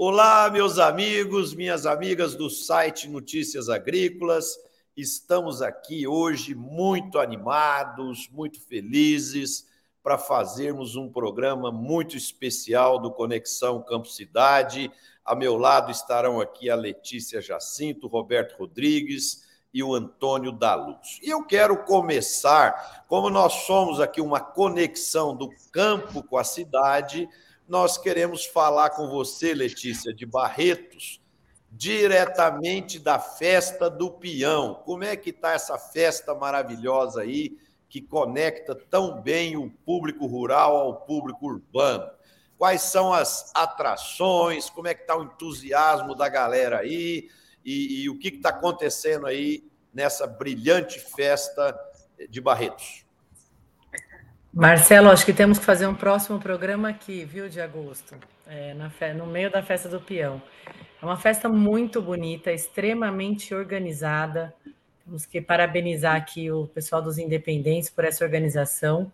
Olá, meus amigos, minhas amigas do site Notícias Agrícolas. Estamos aqui hoje muito animados, muito felizes para fazermos um programa muito especial do Conexão Campo Cidade. A meu lado estarão aqui a Letícia Jacinto, Roberto Rodrigues e o Antônio da Luz. E eu quero começar, como nós somos aqui uma conexão do campo com a cidade, nós queremos falar com você, Letícia, de Barretos, diretamente da festa do peão. Como é que está essa festa maravilhosa aí, que conecta tão bem o público rural ao público urbano? Quais são as atrações? Como é que está o entusiasmo da galera aí? E, e o que está acontecendo aí nessa brilhante festa de Barretos? Marcelo, acho que temos que fazer um próximo programa aqui, viu, de agosto, é, na, no meio da festa do peão. É uma festa muito bonita, extremamente organizada. Temos que parabenizar aqui o pessoal dos Independentes por essa organização.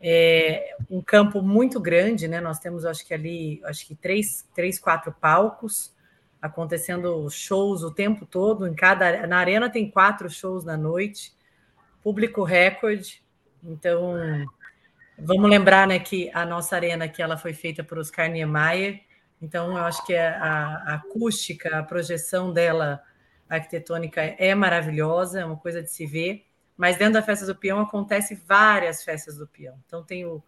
É um campo muito grande, né? Nós temos, acho que ali, acho que três, três quatro palcos acontecendo shows o tempo todo. Em cada na arena tem quatro shows na noite, público recorde. Então Vamos lembrar né, que a nossa arena que ela foi feita por Oscar Niemeyer, então eu acho que a, a acústica, a projeção dela arquitetônica é maravilhosa, é uma coisa de se ver. Mas dentro da festa do peão acontece várias festas do peão. Então tem o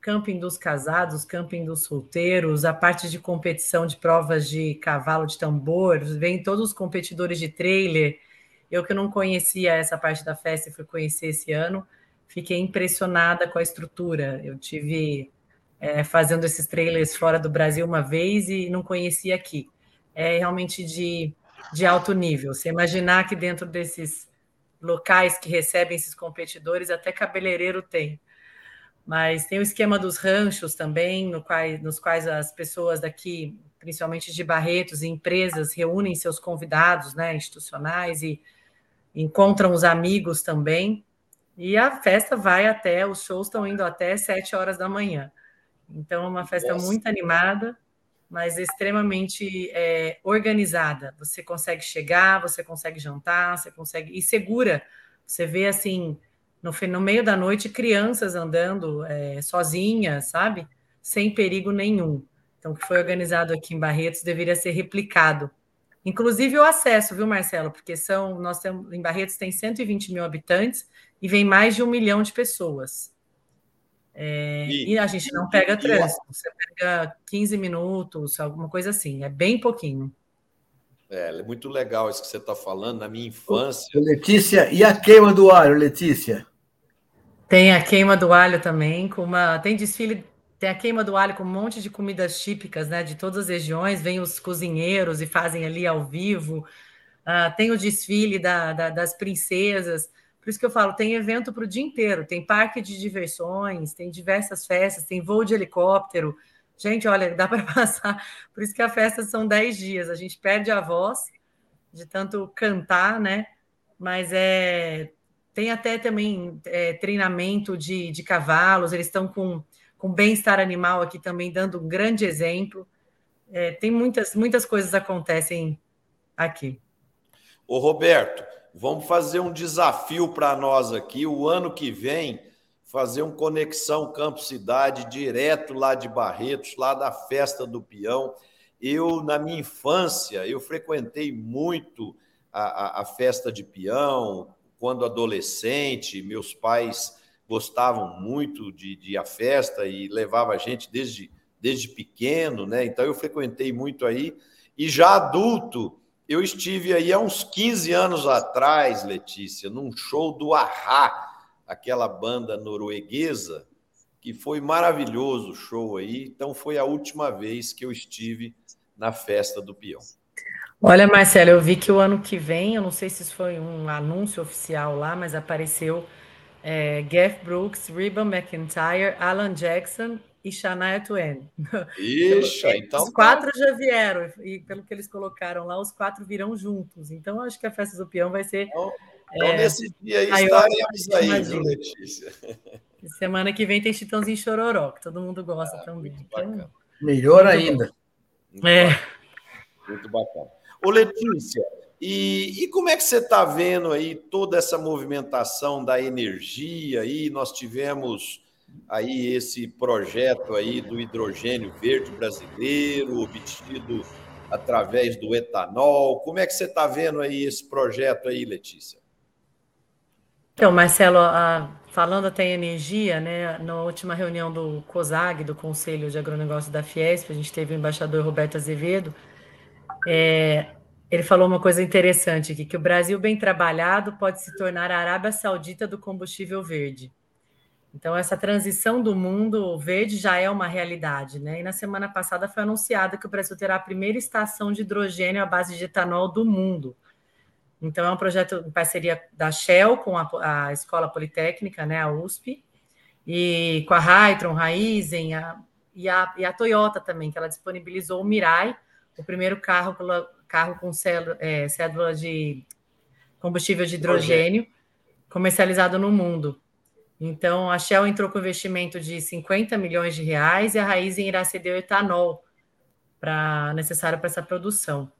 camping dos casados, camping dos solteiros, a parte de competição de provas de cavalo de tambor, vem todos os competidores de trailer. Eu que não conhecia essa parte da festa fui conhecer esse ano fiquei impressionada com a estrutura. Eu tive é, fazendo esses trailers fora do Brasil uma vez e não conhecia aqui. É realmente de, de alto nível. Você imaginar que dentro desses locais que recebem esses competidores, até cabeleireiro tem. Mas tem o esquema dos ranchos também, no qual, nos quais as pessoas daqui, principalmente de Barretos e empresas, reúnem seus convidados né, institucionais e encontram os amigos também. E a festa vai até, os shows estão indo até sete horas da manhã. Então, é uma festa Nossa. muito animada, mas extremamente é, organizada. Você consegue chegar, você consegue jantar, você consegue. E segura. Você vê assim, no, no meio da noite, crianças andando é, sozinhas, sabe? Sem perigo nenhum. Então, o que foi organizado aqui em Barretos deveria ser replicado. Inclusive o acesso, viu, Marcelo? Porque são, nós temos, em Barretos tem 120 mil habitantes e vem mais de um milhão de pessoas. É, e, e, a gente não pega trânsito, você pega 15 minutos, alguma coisa assim, é bem pouquinho. É, é muito legal isso que você está falando. Na minha infância. Letícia, e a queima do alho, Letícia? Tem a queima do alho também, com uma. Tem desfile, tem a queima do alho com um monte de comidas típicas, né? De todas as regiões, vem os cozinheiros e fazem ali ao vivo. Uh, tem o desfile da, da, das princesas. Por isso que eu falo, tem evento para o dia inteiro, tem parque de diversões, tem diversas festas, tem voo de helicóptero. Gente, olha, dá para passar. Por isso que a festa são 10 dias. A gente perde a voz de tanto cantar, né? Mas é tem até também é, treinamento de, de cavalos, eles estão com, com bem-estar animal aqui também, dando um grande exemplo. É, tem muitas, muitas coisas acontecem aqui. Ô Roberto, Vamos fazer um desafio para nós aqui, o ano que vem, fazer um Conexão Campo Cidade direto lá de Barretos, lá da Festa do Peão. Eu, na minha infância, eu frequentei muito a, a, a festa de peão, quando adolescente, meus pais gostavam muito de, de a festa e levava a gente desde, desde pequeno, né? Então eu frequentei muito aí. E já adulto, eu estive aí há uns 15 anos atrás, Letícia, num show do Ahá, aquela banda norueguesa, que foi maravilhoso o show aí. Então, foi a última vez que eu estive na festa do peão. Olha, Marcelo, eu vi que o ano que vem, eu não sei se isso foi um anúncio oficial lá, mas apareceu é, Garth Brooks, Reba McIntyre, Alan Jackson e Shania Twain. Ixi, então. Os quatro tá. já vieram, e pelo que eles colocaram lá, os quatro virão juntos. Então, acho que a festa do peão vai ser. Então, então é, nesse dia aí estaremos aí, viu, Letícia? Semana que vem tem Chitãozinho Chororó, que todo mundo gosta ah, também. Então, Melhor ainda. É. Muito bacana. Ô, Letícia, e, e como é que você está vendo aí toda essa movimentação da energia aí? Nós tivemos aí esse projeto aí do hidrogênio verde brasileiro, obtido através do etanol. Como é que você está vendo aí esse projeto aí, Letícia? Então, Marcelo, falando até em energia, né, na última reunião do COSAG, do Conselho de Agronegócio da Fiesp, a gente teve o embaixador Roberto Azevedo, é, ele falou uma coisa interessante aqui, que o Brasil bem trabalhado pode se tornar a Arábia Saudita do combustível verde. Então, essa transição do mundo verde já é uma realidade, né? E na semana passada foi anunciado que o Brasil terá a primeira estação de hidrogênio à base de etanol do mundo. Então, é um projeto em parceria da Shell com a, a Escola Politécnica, né, a USP, e com a Hytron, Raizen a, e, a, e a Toyota também, que ela disponibilizou o Mirai, o primeiro carro, carro com célula, é, cédula de combustível de hidrogênio comercializado no mundo. Então, a Shell entrou com investimento de 50 milhões de reais e a Raizen irá ceder o etanol para necessário para essa produção.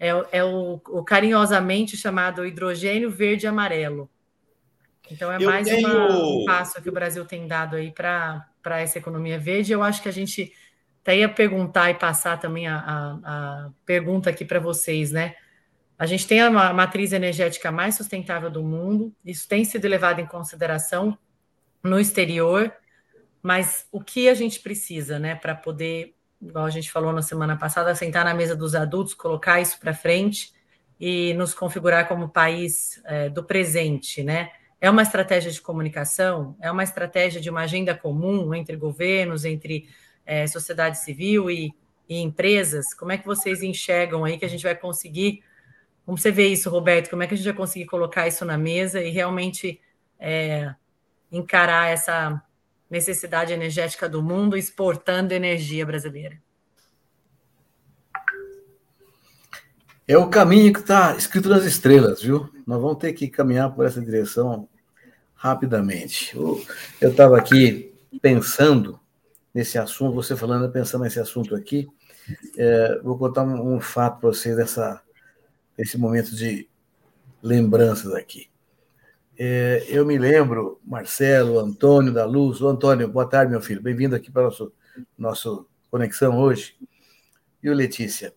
É, é o, o, carinhosamente chamado hidrogênio verde amarelo. Então, é eu mais tenho... uma, um passo que o Brasil tem dado aí para essa economia verde. Eu acho que a gente até ia perguntar e passar também a, a, a pergunta aqui para vocês, né? A gente tem a matriz energética mais sustentável do mundo, isso tem sido levado em consideração no exterior, mas o que a gente precisa, né, para poder, igual a gente falou na semana passada, sentar na mesa dos adultos, colocar isso para frente e nos configurar como país é, do presente, né? É uma estratégia de comunicação, é uma estratégia de uma agenda comum entre governos, entre é, sociedade civil e, e empresas. Como é que vocês enxergam aí que a gente vai conseguir? Como você vê isso, Roberto? Como é que a gente vai conseguir colocar isso na mesa e realmente é, encarar essa necessidade energética do mundo exportando energia brasileira? É o caminho que está escrito nas estrelas, viu? Nós vamos ter que caminhar por essa direção rapidamente. Eu estava aqui pensando nesse assunto, você falando, pensando nesse assunto aqui. É, vou contar um, um fato para vocês dessa, desse momento de lembranças aqui. É, eu me lembro, Marcelo, Antônio da Luz. Antônio, boa tarde, meu filho. Bem-vindo aqui para a nossa nosso conexão hoje. E o Letícia,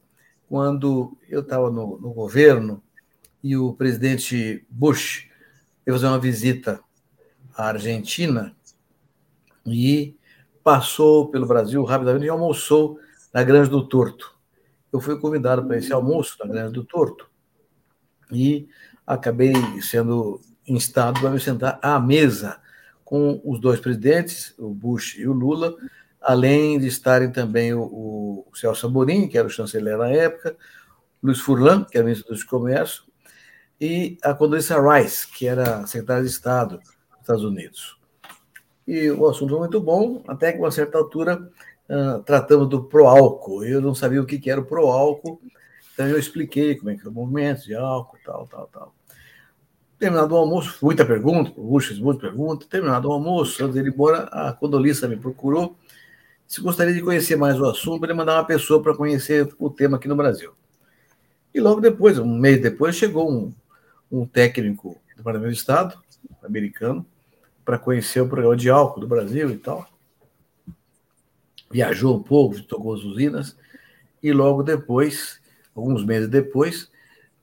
quando eu estava no, no, governo e o presidente Bush veio fazer uma visita à Argentina e passou pelo Brasil rapidamente e almoçou na Grande do Torto. Eu fui convidado para esse almoço na Grande do Torto e acabei sendo instado para me sentar à mesa com os dois presidentes, o Bush e o Lula, além de estarem também o, o Celso Amorim, que era o chanceler na época, Luiz Furlan, que era ministro do Comércio, e a Condoleezza Rice, que era secretária de Estado dos Estados Unidos. E o assunto foi muito bom, até que, a uma certa altura, uh, tratamos do pró-álcool. Eu não sabia o que, que era o pró-álcool, então eu expliquei como é que era o movimento de álcool, tal, tal, tal. Terminado o almoço, muita pergunta, Bush muita pergunta. Terminado o almoço, antes dele ir embora, a Condolissa me procurou. Se gostaria de conhecer mais o assunto, ele mandar uma pessoa para conhecer o tema aqui no Brasil. E logo depois, um mês depois, chegou um, um técnico do Departamento de Estado, americano, para conhecer o programa de álcool do Brasil e tal. Viajou um pouco, tocou as usinas, e logo depois, alguns meses depois,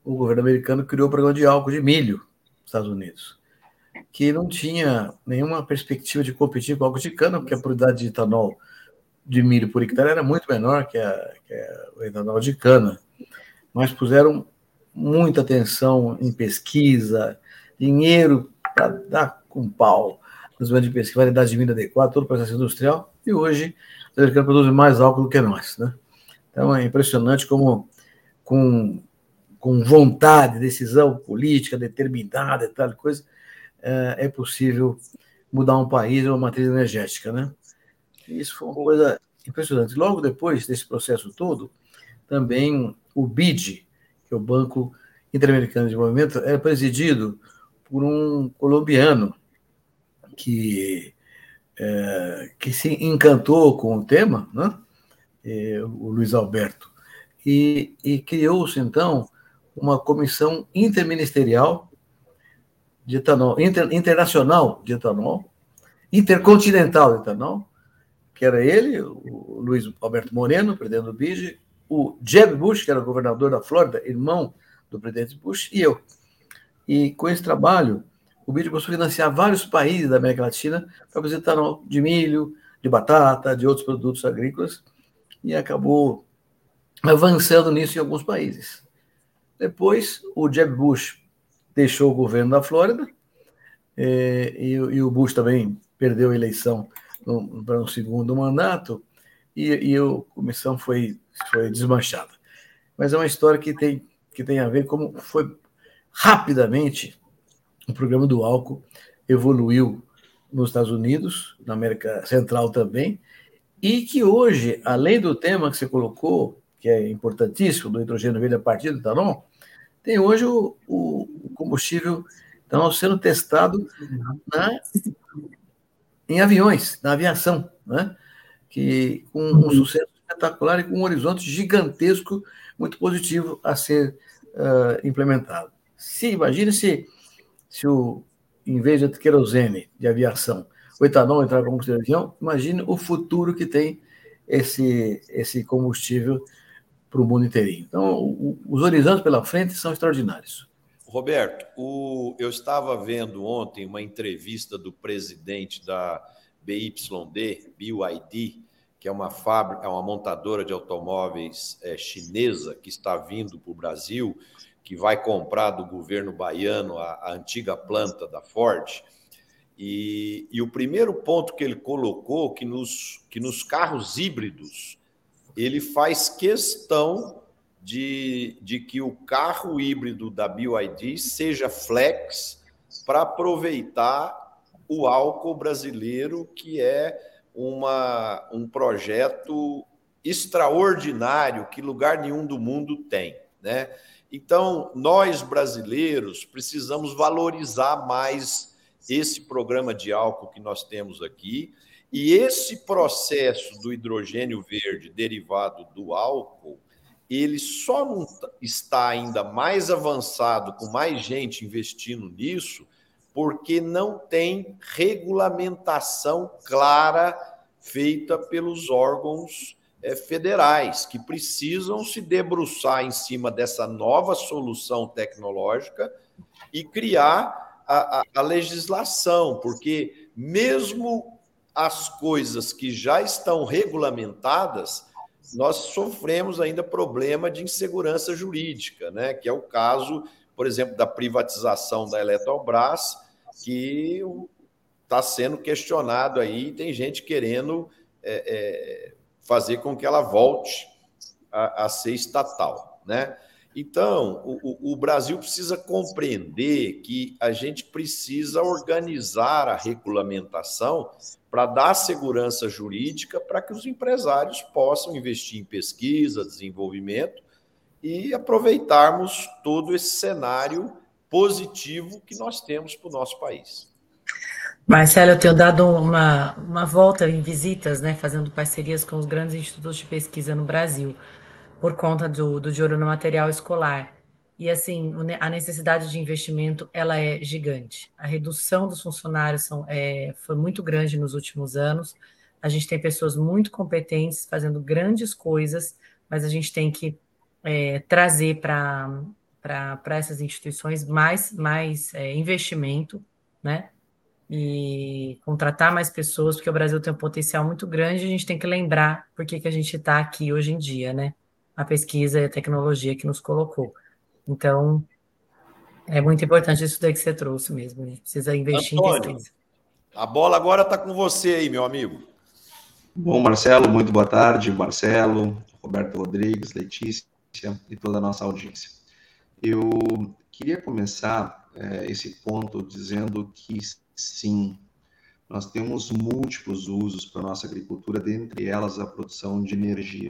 o governo americano criou o programa de álcool de milho Estados Unidos, que não tinha nenhuma perspectiva de competir com álcool de cana, porque a produtividade de etanol de milho por hectare era muito menor que, a, que a, o etanol de cana. Mas puseram muita atenção em pesquisa, dinheiro para dar com pau nos de pesquisa, variedade de milho adequada, todo o processo industrial, e hoje os americanos produzem mais álcool do que nós. Né? Então é impressionante como com com vontade, decisão política determinada e tal coisa, é, é possível mudar um país uma matriz energética, né? Isso foi uma coisa impressionante. Logo depois desse processo todo, também o BID, que é o Banco Interamericano de Desenvolvimento, era presidido por um colombiano que, é, que se encantou com o tema, né? É, o Luiz Alberto e, e criou-se, então, uma comissão interministerial de etanol, inter, internacional de etanol, intercontinental de etanol, que era ele, o Luiz Alberto Moreno, presidente do BID, o Jeb Bush, que era governador da Flórida, irmão do presidente Bush, e eu. E com esse trabalho, o BID a financiar vários países da América Latina para fazer etanol de milho, de batata, de outros produtos agrícolas, e acabou avançando nisso em alguns países. Depois, o Jeb Bush deixou o governo da Flórida, é, e, e, o Bush também perdeu a eleição para um segundo mandato, e, e a comissão foi, foi desmanchada. Mas é uma história que tem, que tem a ver como foi rapidamente o programa do álcool evoluiu nos Estados Unidos, na América Central também, e que hoje, além do tema que você colocou, que é importantíssimo, do hidrogênio verde a partir do etanol, tem hoje o, o combustível etanol sendo testado na, em aviões, na aviação, né? que com um sucesso espetacular e com um horizonte gigantesco, muito positivo a ser uh, implementado. Se imagine se, se o, em vez de querosene de aviação, o etanol entrar como combustível de avião, imagine o futuro que tem esse, esse combustível para o mundo inteirinho. Então, o, os horizontes pela frente são extraordinários. Roberto, o, eu estava vendo ontem uma entrevista do presidente da BYD, BYD, que é uma fábrica, é uma montadora de automóveis é, chinesa que está vindo para o Brasil, que vai comprar do governo baiano a, a antiga planta da Ford. E, e, o primeiro ponto que ele colocou que nos, que nos carros híbridos ele faz questão de, de que o carro híbrido da BYD seja flex para aproveitar o álcool brasileiro, que é uma, um projeto extraordinário que lugar nenhum do mundo tem. Né? Então, nós brasileiros precisamos valorizar mais esse programa de álcool que nós temos aqui e esse processo do hidrogênio verde derivado do álcool, ele só não está ainda mais avançado, com mais gente investindo nisso, porque não tem regulamentação clara feita pelos órgãos é, federais, que precisam se debruçar em cima dessa nova solução tecnológica e criar a, a, a legislação, porque mesmo as coisas que já estão regulamentadas, nós sofremos ainda problema de insegurança jurídica, né? que é o caso, por exemplo, da privatização da Eletrobras, que está sendo questionado aí, tem gente querendo é, é, fazer com que ela volte a, a ser estatal. Né? Então, o, o, Brasil precisa compreender que a gente precisa organizar a regulamentação para dar segurança jurídica para que os empresários possam investir em pesquisa, desenvolvimento e aproveitarmos todo esse cenário positivo que nós temos para o nosso país. Marcelo, eu tenho dado uma, uma volta em visitas, né, fazendo parcerias com os grandes institutos de pesquisa no Brasil por conta do, do de ouro no material escolar. E assim, a necessidade de investimento ela é gigante. A redução dos funcionários são, é, foi muito grande nos últimos anos. A gente tem pessoas muito competentes fazendo grandes coisas, mas a gente tem que é, trazer para essas instituições mais, mais é, investimento, né? E contratar mais pessoas, porque o Brasil tem um potencial muito grande, a gente tem que lembrar por que, que a gente está aqui hoje em dia, né? a pesquisa e a tecnologia que nos colocou. Então, é muito importante isso daí que você trouxe mesmo. A gente precisa investir Antônio, em pesquisa. A bola agora está com você aí, meu amigo. Bom, Marcelo, muito boa tarde. Marcelo, Roberto Rodrigues, Letícia e toda a nossa audiência. Eu queria começar é, esse ponto dizendo que sim, nós temos múltiplos usos para a nossa agricultura, dentre elas a produção de energia.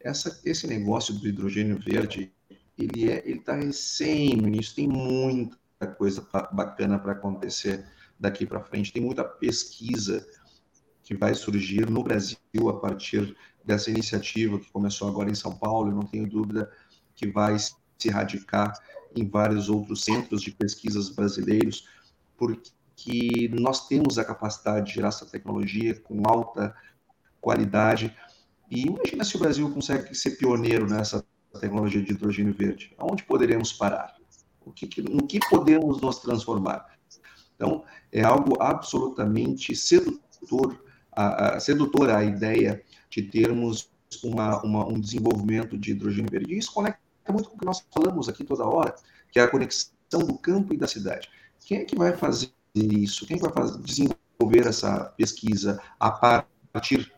Essa, esse negócio do hidrogênio verde, ele é, ele está recém no início, tem muita coisa bacana para acontecer daqui para frente, tem muita pesquisa que vai surgir no Brasil a partir dessa iniciativa que começou agora em São Paulo, e não tenho dúvida que vai se radicar em vários outros centros de pesquisas brasileiros, porque nós temos a capacidade de gerar essa tecnologia com alta qualidade. E imagina se o Brasil consegue ser pioneiro nessa tecnologia de hidrogênio verde. Aonde poderemos parar? O que, no que podemos nos transformar? Então, é algo absolutamente sedutor, a, a, sedutora a ideia de termos uma, uma, um desenvolvimento de hidrogênio verde. E isso conecta muito com o que nós falamos aqui toda hora, que é a conexão do campo e da cidade. Quem é que vai fazer isso? Quem é vai fazer, desenvolver essa pesquisa a partir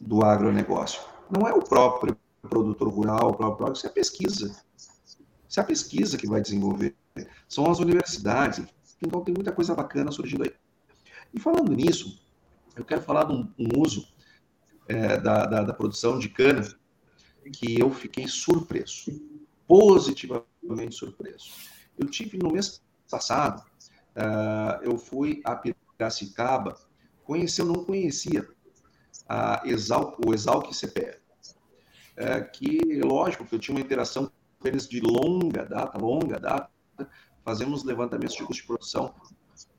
do agronegócio? Não é o próprio produtor rural, o próprio isso é a pesquisa. Isso é a pesquisa que vai desenvolver. São as universidades. Então tem muita coisa bacana surgindo aí. E falando nisso, eu quero falar de um, um uso é, da, da, da, produção de cana que eu fiquei surpreso, positivamente surpreso. Eu tive no mês passado, uh, eu fui a Piracicaba, conheci, eu não conhecia a o Exalc CPE, é, que, lógico, que eu tinha uma interação com eles de longa data, longa data, fazemos levantamentos de custo de produção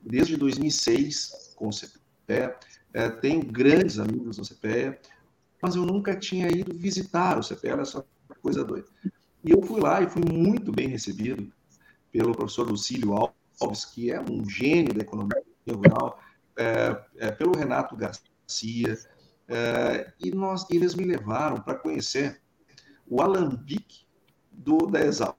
desde 2006 com o CPE, é, tenho grandes amigos no CPE, mas eu nunca tinha ido visitar o CPE, era só coisa doida. E eu fui lá e fui muito bem recebido pelo professor Lucílio Alves, que é um gênio da economia rural, é, é, pelo Renato Garcia, é, e nós, eles me levaram para conhecer o alambique do, da Exalc.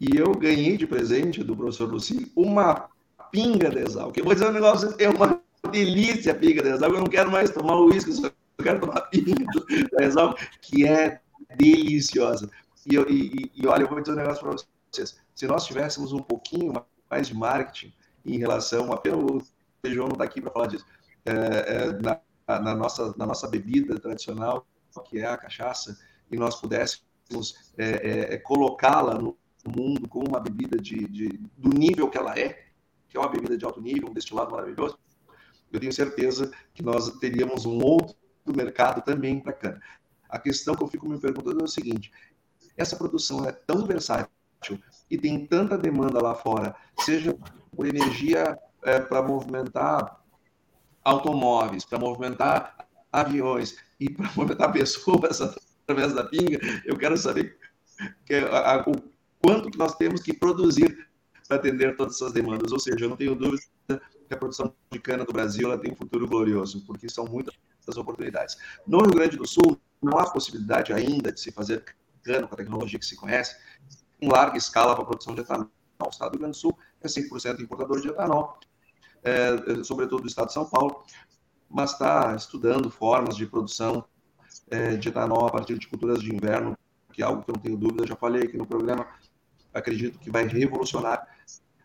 E eu ganhei de presente do professor Lucílio uma pinga da Exalc. Eu vou dizer um negócio, é uma delícia a pinga da Exalc. Eu não quero mais tomar o uísque, eu quero tomar pinga da Exalc, que é deliciosa. E, e, e olha, eu vou dizer um negócio para vocês. Se nós tivéssemos um pouquinho mais de marketing em relação a pelo João não está aqui para falar disso. É, é, na, na, nossa, na nossa bebida tradicional, que é a cachaça, e nós pudéssemos é, é, é, colocá-la no mundo como uma bebida de, de, do nível que ela é, que é uma bebida de alto nível, um destilado maravilhoso, eu tenho certeza que nós teríamos um outro mercado também para cana. A questão que eu fico me perguntando é o seguinte: essa produção é tão versátil e tem tanta demanda lá fora, seja por energia é, para movimentar automóveis, para movimentar aviões e para movimentar pessoas através da pinga, eu quero saber que, a, a, o quanto que nós temos que produzir para atender todas essas demandas. Ou seja, eu não tenho dúvida que a produção de cana do Brasil ela tem um futuro glorioso, porque são muitas oportunidades. No Rio Grande do Sul, não há possibilidade ainda de se fazer cana com a tecnologia que se conhece em larga escala para a produção de etanol. O estado do Rio Grande do Sul é 100% importador de etanol é, sobretudo do estado de São Paulo, mas está estudando formas de produção é, de etanol a partir de culturas de inverno, que é algo que eu não tenho dúvida, já falei aqui no programa, acredito que vai revolucionar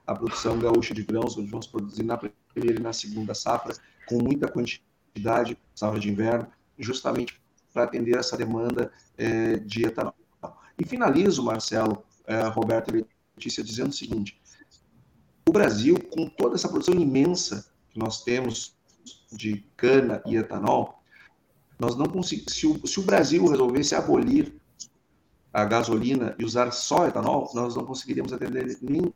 a produção gaúcha de grãos, onde vamos produzir na primeira e na segunda safra, com muita quantidade, safra de inverno, justamente para atender essa demanda é, de etanol. E finalizo, Marcelo, é, Roberto e Letícia, dizendo o seguinte: o Brasil, com toda essa produção imensa que nós temos de cana e etanol, nós não conseguimos. Se o, se o Brasil resolvesse abolir a gasolina e usar só etanol, nós não conseguiríamos atender nem,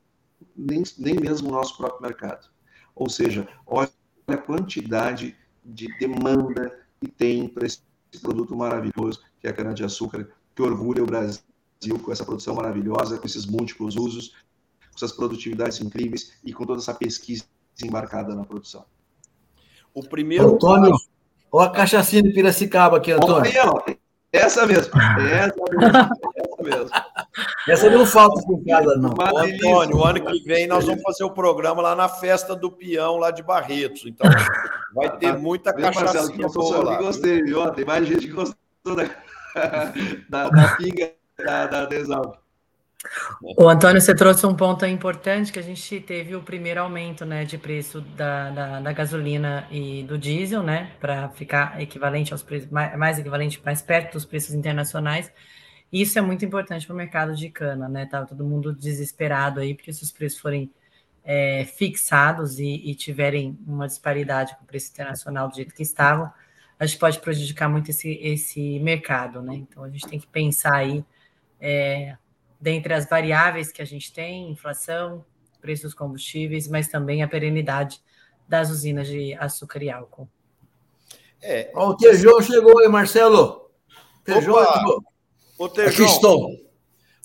nem, nem mesmo o nosso próprio mercado. Ou seja, olha a quantidade de demanda que tem para esse produto maravilhoso que é a cana-de-açúcar, que orgulha o Brasil com essa produção maravilhosa, com esses múltiplos usos, com essas produtividades incríveis e com toda essa pesquisa embarcada na produção. O primeiro. Antônio, olha a cachaçinha de Piracicaba aqui, Antônio. essa mesmo. Essa mesmo. Essa mesmo. Essa não falta em casa, não. Antônio, o ano que vem nós vamos fazer o programa lá na festa do peão, lá de Barretos. Então, vai ter muita cachaça boa lá. Gostei, viu? Tem mais gente que gostou da, da, da pinga da, da. O Antônio, você trouxe um ponto importante que a gente teve o primeiro aumento né, de preço da, da, da gasolina e do diesel, né? Para ficar equivalente aos preços, mais, equivalente, mais perto dos preços internacionais. Isso é muito importante para o mercado de cana, né? Tá todo mundo desesperado aí, porque se os preços forem é, fixados e, e, tiverem uma disparidade com o preço internacional do jeito que estavam, acho que pode prejudicar muito esse, esse mercado, né? Então a gente tem que pensar aí é, dentre as variáveis que a gente tem, inflação, preços dos combustíveis, mas também a perenidade das usinas de açúcar e álcool. É, o Tejão chegou aí, Marcelo. Tejão. Ô, Tejão, Aqui estou.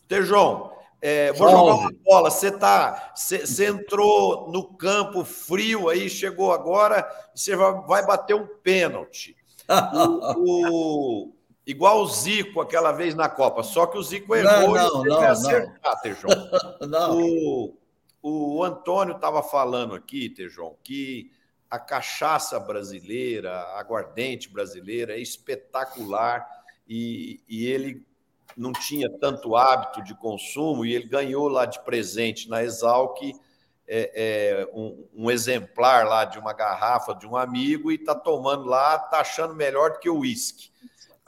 Tejão, é, vou jogar uma bola. Você tá, você entrou no campo frio aí, chegou agora, você vai, vai bater um pênalti. o, o, igual o Zico aquela vez na Copa, só que o Zico errou não, não, e não, acertar, Tejão. não. O, o Antônio estava falando aqui, Tejão, que a cachaça brasileira, a aguardente brasileira é espetacular e, e ele não tinha tanto hábito de consumo e ele ganhou lá de presente na Exalc é, é, um, um, exemplar lá de uma garrafa de um amigo e está tomando lá, está achando melhor do que o uísque.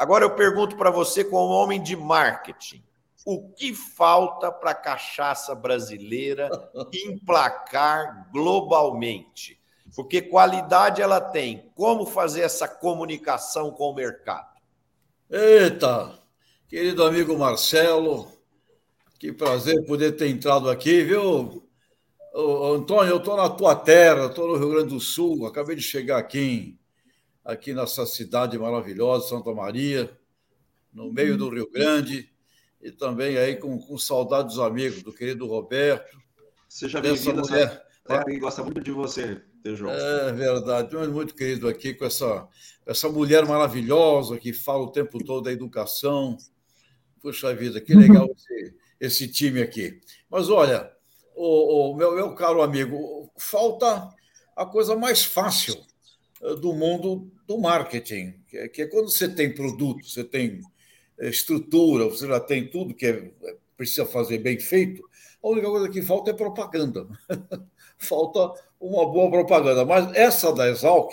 Agora eu pergunto para você, como homem de marketing, o que falta para a cachaça brasileira emplacar globalmente? Porque qualidade ela tem. Como fazer essa comunicação com o mercado? Eita, querido amigo Marcelo, que prazer poder ter entrado aqui, viu? Ô, Antônio, eu estou na tua terra, estou no Rio Grande do Sul, acabei de chegar aqui, aqui nessa cidade maravilhosa, Santa Maria, no meio do Rio Grande e também aí com, com saudade dos amigos, do querido Roberto. Seja bem-vindo, mulher. Terra gosta muito de você, Tejão. É verdade, muito querido aqui com essa, essa mulher maravilhosa que fala o tempo todo da educação. Puxa vida, que legal esse, esse time aqui. Mas olha, o, o meu, meu caro amigo, falta a coisa mais fácil do mundo do marketing, que é, que é quando você tem produto, você tem estrutura, você já tem tudo que é, precisa fazer bem feito, a única coisa que falta é propaganda. falta uma boa propaganda. Mas essa da Exalc,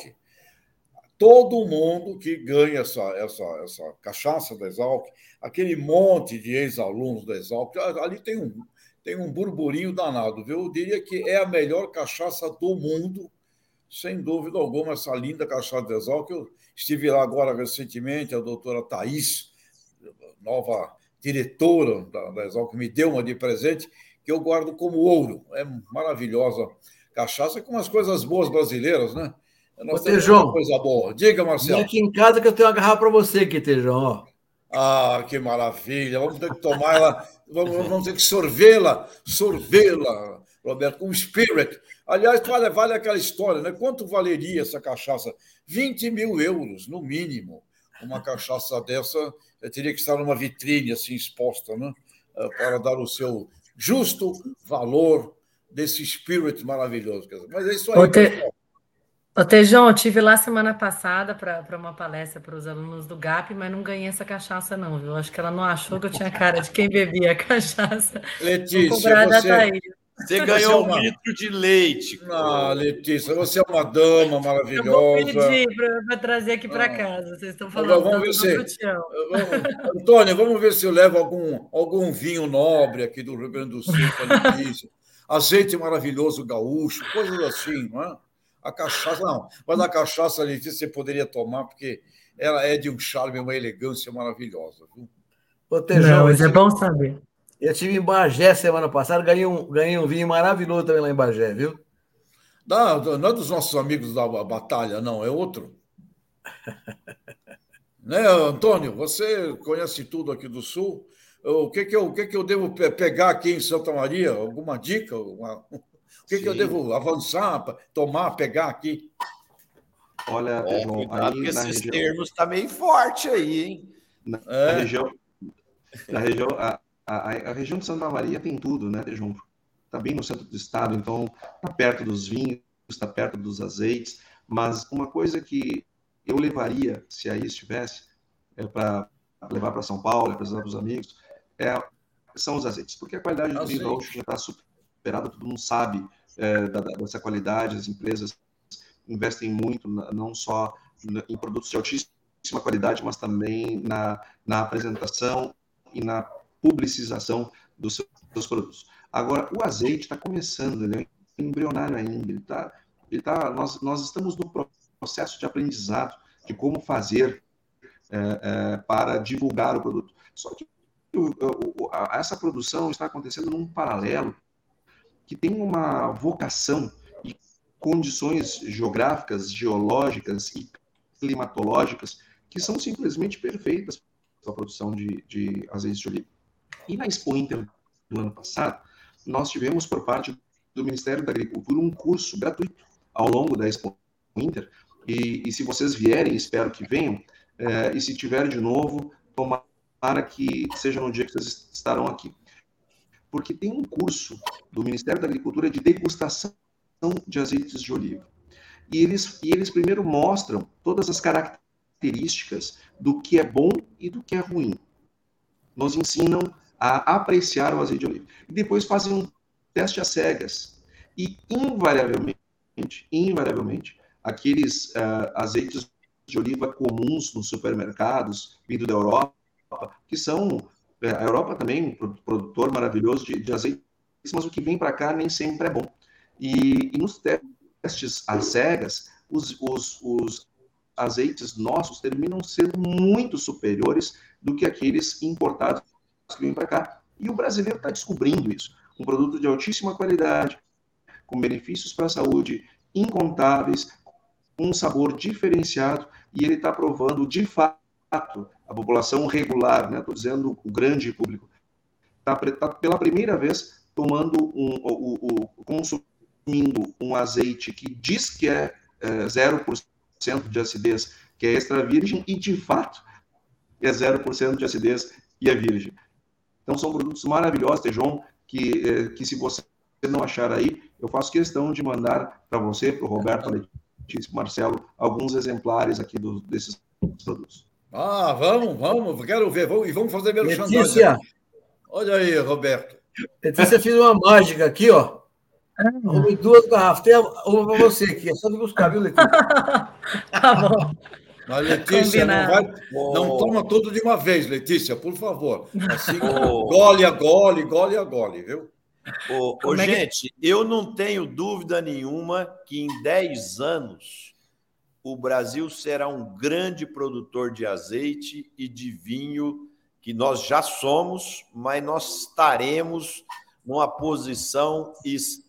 todo mundo que ganha essa, essa, essa cachaça da Exalc, aquele monte de ex-alunos da Exalc, ali tem um, tem um burburinho danado, viu? Eu diria que é a melhor cachaça do mundo, sem dúvida alguma, essa linda cachaça da Exalc. Eu estive lá agora recentemente, a doutora Thais, nova diretora da, da Exalc, me deu uma de presente, que eu guardo como ouro. É maravilhosa cachaça com umas coisas boas brasileiras, né? Nós Tejão, coisa boa. Diga, Marcelo. Vem aqui em casa que eu tenho uma garrafa para você aqui, Tejão. Ah, que maravilha. Vamos ter que tomar ela, vamos, vamos ter que sorvê-la, sorvê-la, Roberto, com spirit. Aliás, vale, vale aquela história, né? Quanto valeria essa cachaça? 20 mil euros, no mínimo. Uma cachaça dessa teria que estar numa vitrine assim exposta, né? Eh, para dar o seu justo valor desse spirit maravilhoso. Mas é isso aí. Ô, Tejão, eu tive lá semana passada para uma palestra para os alunos do GAP, mas não ganhei essa cachaça, não, viu? Acho que ela não achou que eu tinha cara de quem bebia cachaça. Letícia, você, você ganhou uma... um litro de leite. Ah, Letícia, você é uma dama maravilhosa. Eu vou pedir para trazer aqui para ah. casa. Vocês estão falando vamos ver se... Vamos... Antônio, vamos ver se eu levo algum, algum vinho nobre aqui do Rio Grande do Sul para Letícia. Azeite maravilhoso gaúcho, coisas assim, não é? A cachaça, não. Mas a cachaça, Letícia, você poderia tomar, porque ela é de um charme, uma elegância maravilhosa. Viu? Não, mas é bom saber. Eu estive em Bagé semana passada, ganhei um, ganhei um vinho maravilhoso também lá em Bagé, viu? Não, não é dos nossos amigos da batalha, não, é outro. né, Antônio? Você conhece tudo aqui do Sul. O que, que, eu, o que, que eu devo pegar aqui em Santa Maria? Alguma dica? Uma... O que, que eu devo avançar, tomar, pegar aqui? Olha, é, João, aí esses região... termos tá meio forte aí, hein? Na, é. na região, na região a, a, a, região de Santa Maria tem tudo, né, João? Está bem no centro do estado, então está perto dos vinhos, está perto dos azeites. Mas uma coisa que eu levaria, se aí estivesse, é para levar para São Paulo, apresentar para os amigos, é, são os azeites, porque a qualidade do vinho gaúcho já está superada, todo mundo sabe é, da, dessa qualidade, as empresas investem muito, não só em produtos de altíssima qualidade, mas também na, na apresentação e na publicização dos seus produtos. Agora, o azeite está começando, ele é embrionário ainda, ele tá, ele tá, nós, nós estamos no processo de aprendizado de como fazer é, é, para divulgar o produto. Só que o, o, a, essa produção está acontecendo num paralelo que tem uma vocação e condições geográficas, geológicas e climatológicas que são simplesmente perfeitas para a produção de, de azeite de oliva. E na Expo Inter do ano passado, nós tivemos por parte do Ministério da Agricultura um curso gratuito ao longo da Expo Inter. E, e se vocês vierem, espero que venham, é, e se tiver de novo, tomara que seja no dia que vocês estarão aqui. Porque tem um curso do Ministério da Agricultura de degustação de azeites de oliva. E eles, e eles primeiro mostram todas as características do que é bom e do que é ruim. Nos ensinam a apreciar o azeite de oliva. E depois fazem um teste às cegas. E, invariavelmente, invariavelmente, aqueles uh, azeites de oliva comuns nos supermercados, vindo da Europa, que são. É, a Europa também, produtor maravilhoso de, de azeites, mas o que vem para cá nem sempre é bom. E, e nos testes às cegas, os, os, os azeites nossos terminam sendo muito superiores do que aqueles importados que vêm para cá. E o brasileiro está descobrindo isso. Um produto de altíssima qualidade, com benefícios para a saúde incontáveis, um sabor diferenciado e ele está provando de fato a população regular, né? Estou dizendo o grande público, está tá pela primeira vez tomando um, o, o, consumindo um azeite que diz que é, é 0% de acidez, que é extra virgem e de fato é 0% de acidez e é virgem. Então são produtos maravilhosos, Tejon, que, é, que se você não achar aí, eu faço questão de mandar para você, para o Roberto Marcelo, alguns exemplares aqui do, desses produtos. Ah, vamos, vamos, quero ver, vamos, e vamos fazer meu Letícia. Olha aí, Roberto. Letícia fez uma mágica aqui, ó. Arrumei duas garrafas. Tem uma para você aqui, é só de buscar, viu, Letícia? tá bom. Mas, Letícia, não, vai, não toma tudo de uma vez, Letícia, por favor. Assim, gole a gole, gole a gole, viu? Ô, é gente, eu não tenho dúvida nenhuma que em 10 anos o Brasil será um grande produtor de azeite e de vinho, que nós já somos, mas nós estaremos numa posição extremamente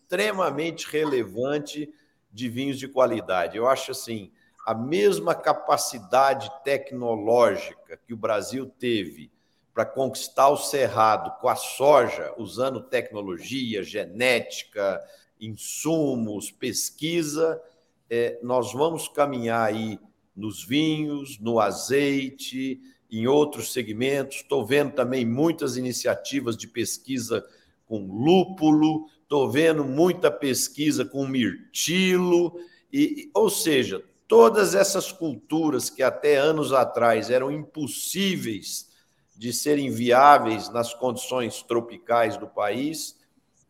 relevante de vinhos de qualidade. Eu acho assim, a mesma capacidade tecnológica que o Brasil teve para conquistar o cerrado com a soja, usando tecnologia, genética, insumos, pesquisa, é, nós vamos caminhar aí nos vinhos, no azeite, em outros segmentos. Estou vendo também muitas iniciativas de pesquisa com lúpulo, estou vendo muita pesquisa com mirtilo, e, ou seja, todas essas culturas que até anos atrás eram impossíveis de serem viáveis nas condições tropicais do país,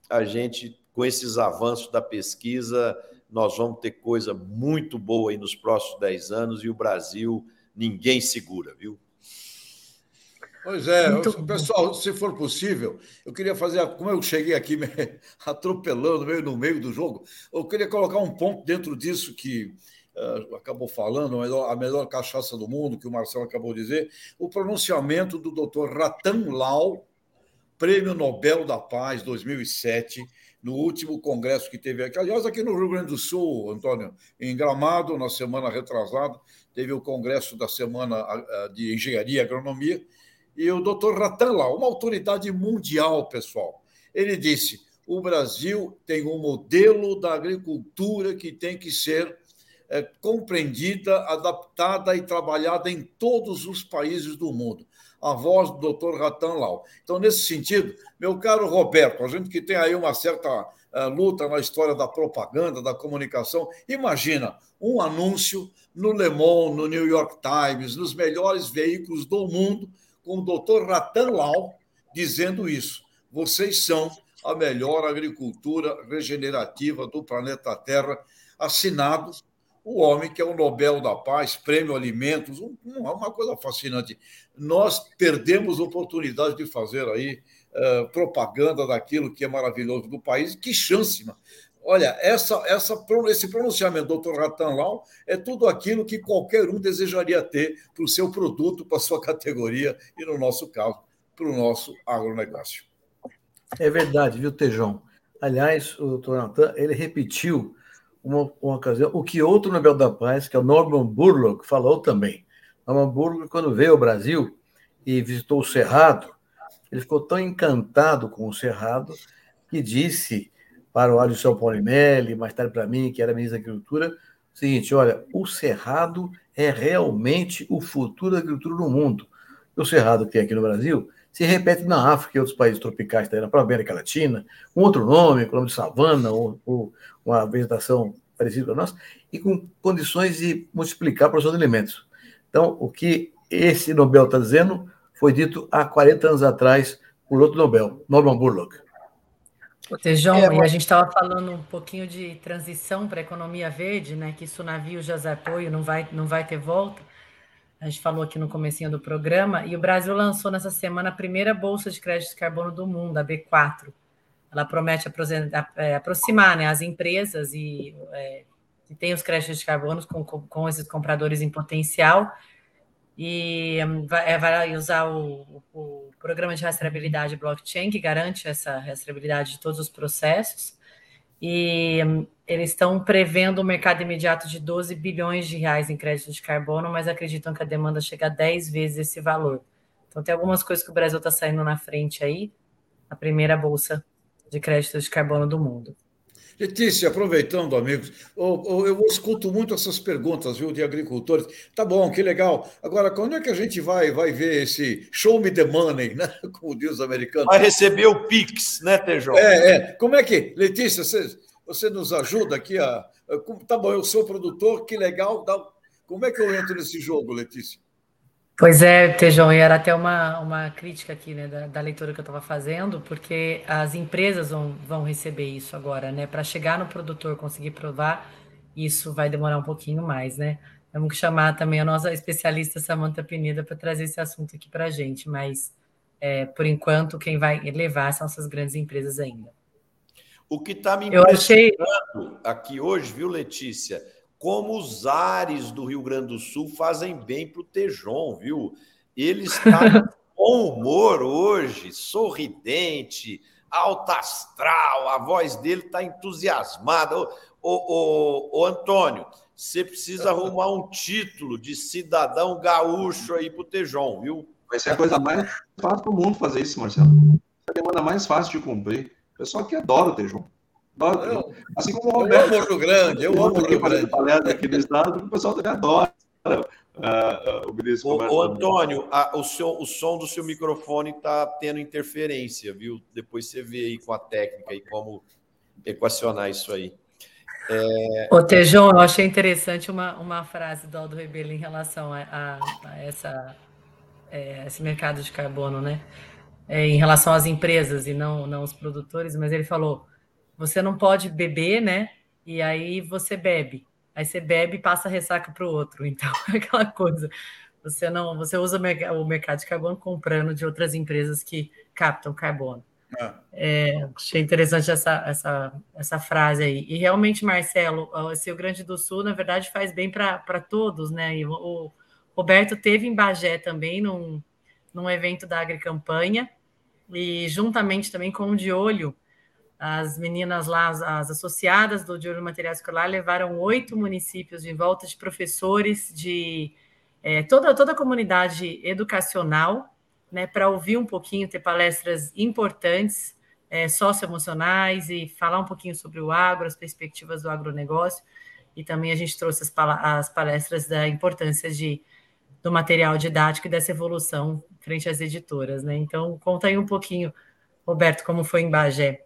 a gente, com esses avanços da pesquisa, nós vamos ter coisa muito boa aí nos próximos 10 anos e o Brasil ninguém segura, viu? Pois é, muito pessoal, se for possível, eu queria fazer, como eu cheguei aqui me atropelando meio no meio do jogo, eu queria colocar um ponto dentro disso que uh, acabou falando, a melhor, a melhor cachaça do mundo, que o Marcelo acabou de dizer, o pronunciamento do doutor Ratan Lau, Prêmio Nobel da Paz 2007, no último congresso que teve aqui, aliás, aqui no Rio Grande do Sul, Antônio, em Gramado, na semana retrasada, teve o congresso da semana de Engenharia e Agronomia, e o doutor Ratan Lau, uma autoridade mundial, pessoal, ele disse: o Brasil tem um modelo da agricultura que tem que ser é, compreendida, adaptada e trabalhada em todos os países do mundo. A voz do Dr. Ratan Lau. Então, nesse sentido, meu caro Roberto, a gente que tem aí uma certa uh, luta na história da propaganda, da comunicação, imagina um anúncio no Le Monde, no New York Times, nos melhores veículos do mundo, com o Dr. Ratan Lau dizendo isso. Vocês são a melhor agricultura regenerativa do planeta Terra, assinado o homem que é o Nobel da Paz, Prêmio Alimentos, uma coisa fascinante. Nós perdemos oportunidade de fazer aí uh, propaganda daquilo que é maravilhoso do país. Que chance, mano. Olha, essa, essa, esse pronunciamento do Dr. Ratan Lau é tudo aquilo que qualquer um desejaria ter para o seu produto, para a sua categoria e, no nosso caso, para o nosso agronegócio. É verdade, viu, Tejão? Aliás, o Dr. Ratan, ele repetiu uma, uma ocasião o que outro Nobel da Paz, que é o Norman Burlock, falou também. Norman Burlock, quando veio ao Brasil e visitou o Cerrado, ele ficou tão encantado com o Cerrado que disse para o Alisson Paulinelli, mais tarde para mim, que era ministro da Agricultura, o seguinte: olha, o Cerrado é realmente o futuro da agricultura no mundo. O Cerrado que tem aqui no Brasil se repete na África e outros países tropicais, tá, América Latina, com outro nome, com o nome de savana, ou, ou uma vegetação parecida com a nossa, e com condições de multiplicar a produção de alimentos. Então, o que esse Nobel está dizendo foi dito há 40 anos atrás por outro Nobel, Norman Burlock. O Tejão, é, e a gente estava falando um pouquinho de transição para a economia verde, né? Que isso navio já apoio não vai, não vai ter volta. A gente falou aqui no comecinho do programa, e o Brasil lançou nessa semana a primeira bolsa de crédito de carbono do mundo, a B4. Ela promete é, aproximar né, as empresas e é, que têm os créditos de carbono com, com esses compradores em potencial e hum, vai, é, vai usar o, o, programa de rastreabilidade blockchain, que garante essa rastreabilidade de todos os processos. E hum, eles estão prevendo um mercado imediato de 12 bilhões de reais em crédito de carbono, mas acreditam que a demanda chega a 10 vezes esse valor. Então, tem algumas coisas que o Brasil está saindo na frente aí, a primeira bolsa de crédito de carbono do mundo. Letícia, aproveitando, amigos, eu, escuto muito essas perguntas, viu, de agricultores. Tá bom, que legal. Agora, quando é que a gente vai, vai ver esse show me the money, né? Como diz os americanos. Vai receber o Pix, né, Tejão? É, é. Como é que, Letícia, você, você nos ajuda aqui a. Tá bom, eu sou produtor, que legal. Como é que eu entro nesse jogo, Letícia? Pois é, Tejão, e era até uma, uma crítica aqui, né, da, da leitura que eu estava fazendo, porque as empresas vão, vão receber isso agora, né? Para chegar no produtor, conseguir provar, isso vai demorar um pouquinho mais, né? Temos que chamar também a nossa especialista Samanta Pineda para trazer esse assunto aqui para a gente, mas é, por enquanto quem vai levar são essas grandes empresas ainda. O que está me impressionando achei... aqui hoje, viu, Letícia? Como os ares do Rio Grande do Sul fazem bem para o Tejon, viu? Ele está com bom humor hoje, sorridente, alta astral, a voz dele está entusiasmada. Ô, ô, ô, Antônio, você precisa arrumar um título de cidadão gaúcho aí para o Tejon, viu? Vai ser a coisa mais fácil do mundo fazer isso, Marcelo. É a demanda mais fácil de cumprir. O pessoal que adora o Tejon. Assim como o Roberto. Eu amo Rio Grande, eu amo Rio Grande. palestra aqui no estado, o pessoal também adora. Uh, uh, o ministro ô, ô, Antônio, a, o, seu, o som do seu microfone está tendo interferência, viu? Depois você vê aí com a técnica e como equacionar isso aí. É... Ô, Tejão, eu achei interessante uma, uma frase do Aldo Rebelo em relação a, a, a essa, é, esse mercado de carbono, né? É, em relação às empresas e não, não os produtores, mas ele falou: você não pode beber, né? E aí você bebe. Aí você bebe e passa a ressaca para o outro. Então, é aquela coisa. Você não, você usa o mercado de carbono comprando de outras empresas que captam carbono. Ah. É, achei interessante essa, essa, essa frase aí. E realmente, Marcelo, esse Rio Grande do Sul, na verdade, faz bem para todos, né? E o, o Roberto teve em Bagé também, num, num evento da Agricampanha, e juntamente também com o De Olho, as meninas lá, as associadas do De Olho no Material Escolar, levaram oito municípios em volta de professores de é, toda, toda a comunidade educacional, né, para ouvir um pouquinho, ter palestras importantes, é, socioemocionais e falar um pouquinho sobre o agro, as perspectivas do agronegócio. E também a gente trouxe as, as palestras da importância de, do material didático e dessa evolução frente às editoras. Né? Então, conta aí um pouquinho, Roberto, como foi em Bagé.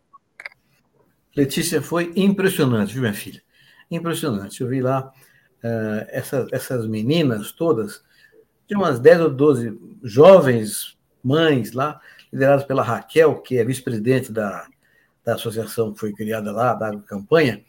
Letícia, foi impressionante, viu, minha filha? Impressionante. Eu vi lá uh, essa, essas meninas todas, de umas 10 ou 12 jovens mães lá, lideradas pela Raquel, que é vice-presidente da, da associação que foi criada lá, da campanha,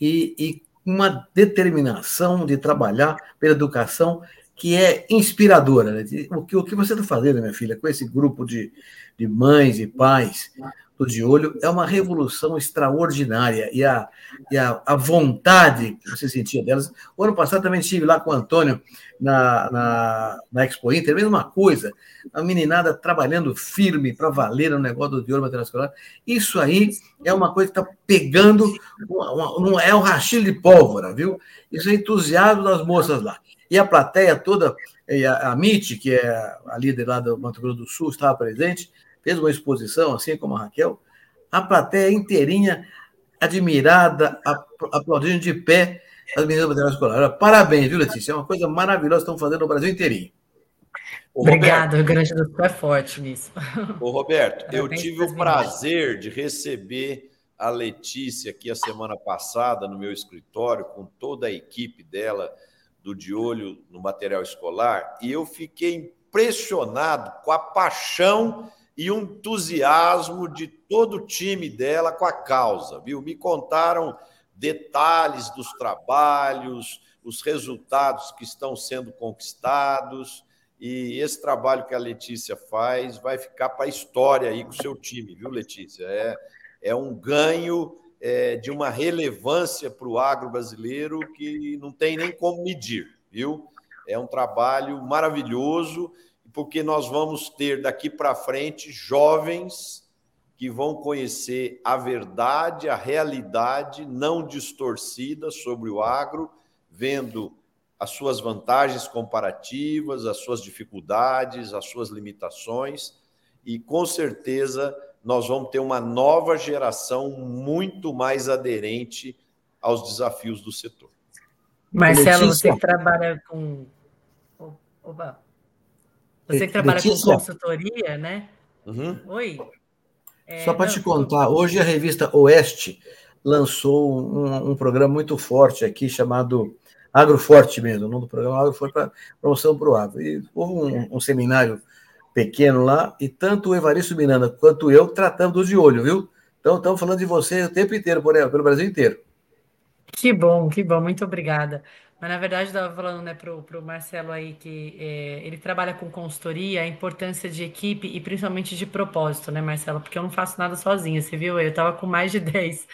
e, e uma determinação de trabalhar pela educação que é inspiradora. Né? O, que, o que você está fazendo, minha filha, com esse grupo de, de mães e pais, do De Olho é uma revolução extraordinária e a, e a, a vontade que você sentia delas. O ano passado também estive lá com o Antônio na, na, na Expo Inter, mesma coisa. A meninada trabalhando firme para valer no negócio do Material Escolar. Isso aí é uma coisa que está pegando, não é um rachilho de pólvora, viu? Isso é entusiasmo das moças lá. E a plateia toda, a, a MIT, que é a líder lá do Mato Grosso do Sul, estava presente fez uma exposição, assim como a Raquel, a plateia inteirinha, admirada, aplaudindo de pé as meninas do material escolar. Parabéns, viu, Letícia? É uma coisa maravilhosa que estão fazendo no Brasil inteirinho. Obrigado, o Rio Grande do Sul é forte nisso. Ô, Roberto, eu tive o prazer de receber a Letícia aqui a semana passada no meu escritório, com toda a equipe dela do De Olho no Material Escolar, e eu fiquei impressionado com a paixão e um entusiasmo de todo o time dela com a causa, viu? Me contaram detalhes dos trabalhos, os resultados que estão sendo conquistados, e esse trabalho que a Letícia faz vai ficar para a história aí com o seu time, viu, Letícia? É, é um ganho é, de uma relevância para o agro brasileiro que não tem nem como medir, viu? É um trabalho maravilhoso porque nós vamos ter daqui para frente jovens que vão conhecer a verdade, a realidade não distorcida sobre o agro, vendo as suas vantagens comparativas, as suas dificuldades, as suas limitações, e com certeza nós vamos ter uma nova geração muito mais aderente aos desafios do setor. Marcelo, você que trabalha com. Oba. Você que trabalha Letícia. com consultoria, né? Uhum. Oi. É, Só para te contar, hoje a revista Oeste lançou um, um, programa muito forte aqui chamado Agroforte mesmo, o nome do programa Agroforte para promoção para o agro. E houve um, um, seminário pequeno lá, e tanto o Evaristo Miranda quanto eu tratamos de olho, viu? Então estamos falando de você o tempo inteiro, por aí, pelo Brasil inteiro. Que bom, que bom, muito obrigada. Mas, na verdade, eu estava falando né, para o Marcelo aí que é, ele trabalha com consultoria, a importância de equipe e principalmente de propósito, né, Marcelo? Porque eu não faço nada sozinha, você viu? Eu estava com mais de 10,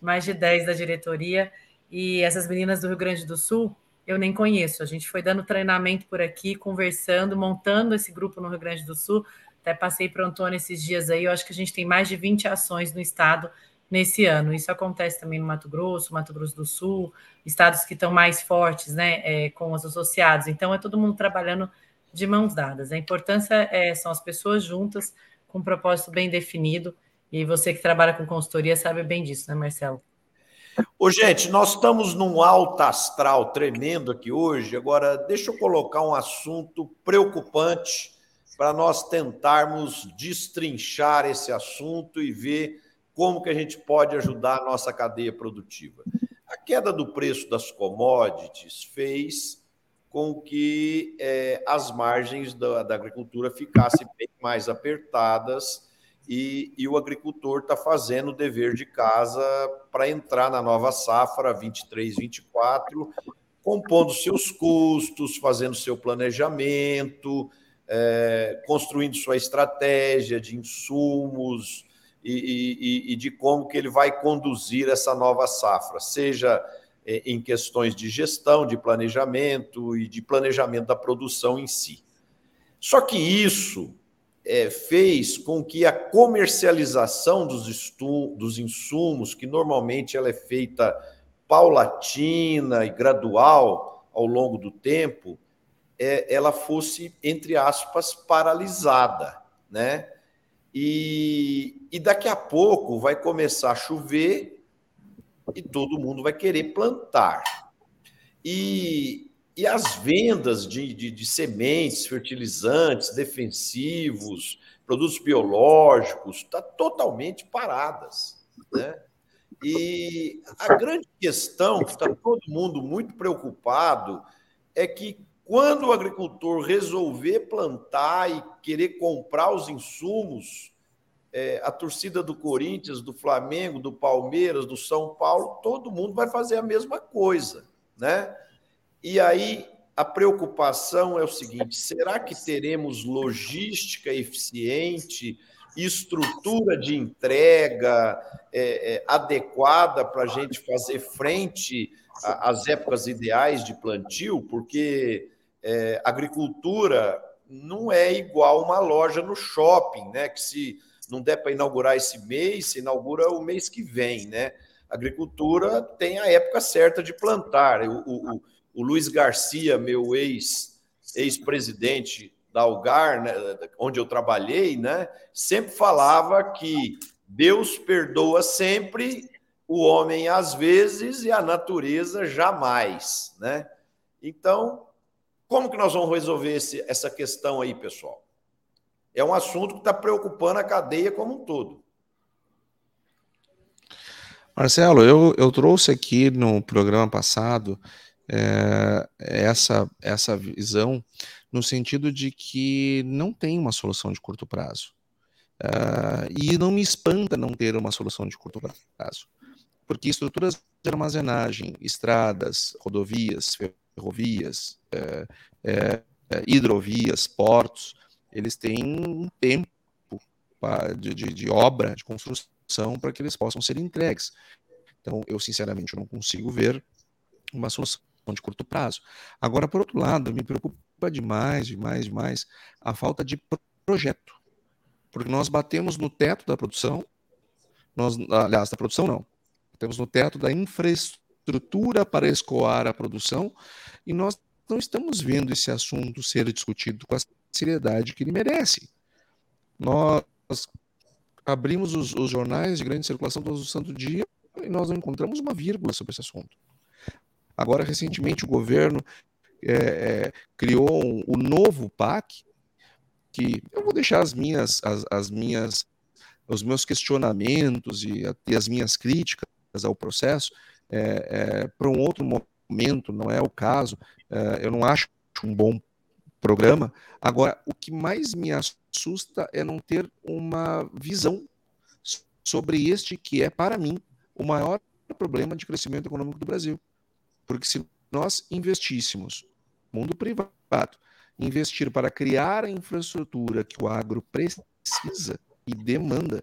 mais de 10 da diretoria, e essas meninas do Rio Grande do Sul, eu nem conheço. A gente foi dando treinamento por aqui, conversando, montando esse grupo no Rio Grande do Sul. Até passei para o Antônio esses dias aí, eu acho que a gente tem mais de 20 ações no estado nesse ano. Isso acontece também no Mato Grosso, Mato Grosso do Sul, estados que estão mais fortes, né, é, com os associados. Então, é todo mundo trabalhando de mãos dadas. A importância é, são as pessoas juntas, com um propósito bem definido. E você que trabalha com consultoria sabe bem disso, né, Marcelo? Ô, gente, nós estamos num alto astral tremendo aqui hoje. Agora, deixa eu colocar um assunto preocupante para nós tentarmos destrinchar esse assunto e ver como que a gente pode ajudar a nossa cadeia produtiva. A queda do preço das commodities fez com que é, as margens da, da, agricultura ficassem bem mais apertadas e, e o agricultor está fazendo o dever de casa para entrar na nova safra 23, 24, compondo seus custos, fazendo seu planejamento, é, construindo sua estratégia de insumos, e, e, e de como que ele vai conduzir essa nova safra, seja é, em questões de gestão, de planejamento e de planejamento da produção em si. Só que isso é, fez com que a comercialização dos, dos insumos, que normalmente ela é feita paulatina e gradual ao longo do tempo, é, ela fosse, entre aspas, paralisada, né? E, e daqui a pouco vai começar a chover e todo mundo vai querer plantar. E, e as vendas de, de, de sementes, fertilizantes, defensivos, produtos biológicos, estão tá totalmente paradas. Né? E a grande questão que está todo mundo muito preocupado é que quando o agricultor resolver plantar e querer comprar os insumos, é, a torcida do Corinthians, do Flamengo, do Palmeiras, do São Paulo, todo mundo vai fazer a mesma coisa, né? E aí a preocupação é o seguinte: será que teremos logística eficiente estrutura de entrega é, é, adequada para a gente fazer frente às épocas ideais de plantio, porque é, agricultura não é igual uma loja no shopping, né? Que se não der para inaugurar esse mês, se inaugura o mês que vem, né? agricultura tem a época certa de plantar. O, o, o Luiz Garcia, meu ex, ex-presidente da Algar, né, onde eu trabalhei, né, sempre falava que Deus perdoa sempre, o homem às vezes e a natureza jamais, né? Então, como que nós vamos resolver esse, essa questão aí, pessoal? É um assunto que está preocupando a cadeia como um todo. Marcelo, eu, eu trouxe aqui no programa passado é, essa, essa visão no sentido de que não tem uma solução de curto prazo. Uh, e não me espanta não ter uma solução de curto prazo, porque estruturas de armazenagem, estradas, rodovias, ferrovias, é, é, hidrovias, portos, eles têm um tempo de, de, de obra, de construção, para que eles possam ser entregues. Então, eu sinceramente não consigo ver uma solução de curto prazo. Agora, por outro lado, me preocupa demais, demais, demais a falta de projeto. Porque nós batemos no teto da produção, nós, aliás, da produção não, temos no teto da infraestrutura para escoar a produção e nós não estamos vendo esse assunto ser discutido com a seriedade que ele merece. Nós abrimos os, os jornais de grande circulação todo santo dia e nós não encontramos uma vírgula sobre esse assunto. Agora, recentemente, o governo é, é, criou um, o novo PAC, que eu vou deixar as minhas, as, as minhas, os meus questionamentos e, e, as minhas críticas ao processo é, é para um outro momento, não é o caso. É, eu não acho um bom programa. Agora, o que mais me assusta é não ter uma visão sobre este que é, para mim, o maior problema de crescimento econômico do Brasil. Porque se nós investíssemos, mundo privado, investir para criar a infraestrutura que o agro precisa e demanda,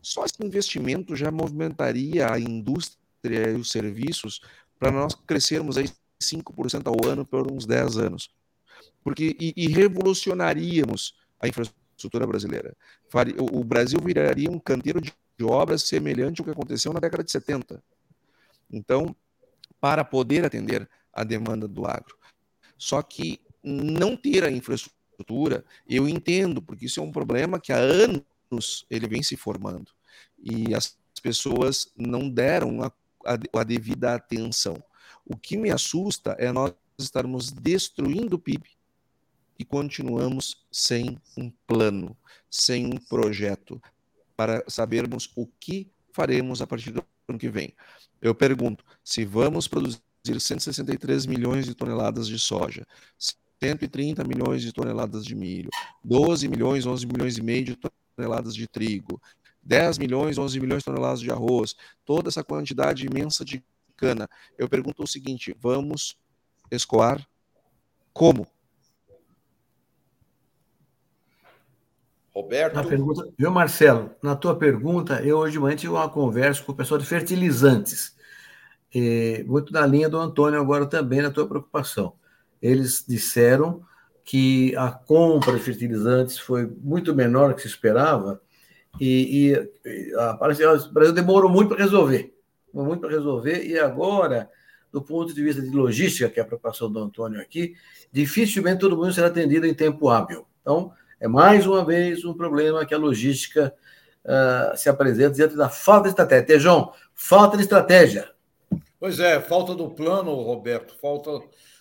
só esse investimento já movimentaria a indústria e os serviços para nós crescermos aí 5% ao ano por uns 10 anos. Porque, e, e revolucionaríamos a infraestrutura brasileira. O Brasil viraria um canteiro de de obras semelhante ao que aconteceu na década de 70. Então, para poder atender a demanda do agro. Só que não ter a infraestrutura, eu entendo, porque isso é um problema que há anos ele vem se formando. E as pessoas não deram a, a, a devida atenção. O que me assusta é nós estarmos destruindo o PIB e continuamos sem um plano, sem um projeto, para sabermos o que faremos a partir do ano que vem. Eu pergunto: se vamos produzir 163 milhões de toneladas de soja, 130 milhões de toneladas de milho, 12 milhões, 11 milhões e meio de toneladas de trigo, 10 milhões, 11 milhões de toneladas de arroz, toda essa quantidade imensa de cana. Eu pergunto o seguinte: vamos escoar como? Roberto. Na pergunta, viu, Marcelo? Na tua pergunta, eu hoje de manhã tive uma conversa com o pessoal de fertilizantes. E, muito na linha do Antônio, agora também na tua preocupação. Eles disseram que a compra de fertilizantes foi muito menor do que se esperava e, e a, o Brasil demorou muito para resolver. Muito para resolver, e agora, do ponto de vista de logística, que é a preocupação do Antônio aqui, dificilmente todo mundo será atendido em tempo hábil. Então, é mais uma vez um problema que a logística uh, se apresenta diante da falta de estratégia. Tejão, falta de estratégia. Pois é, falta do plano, Roberto, falta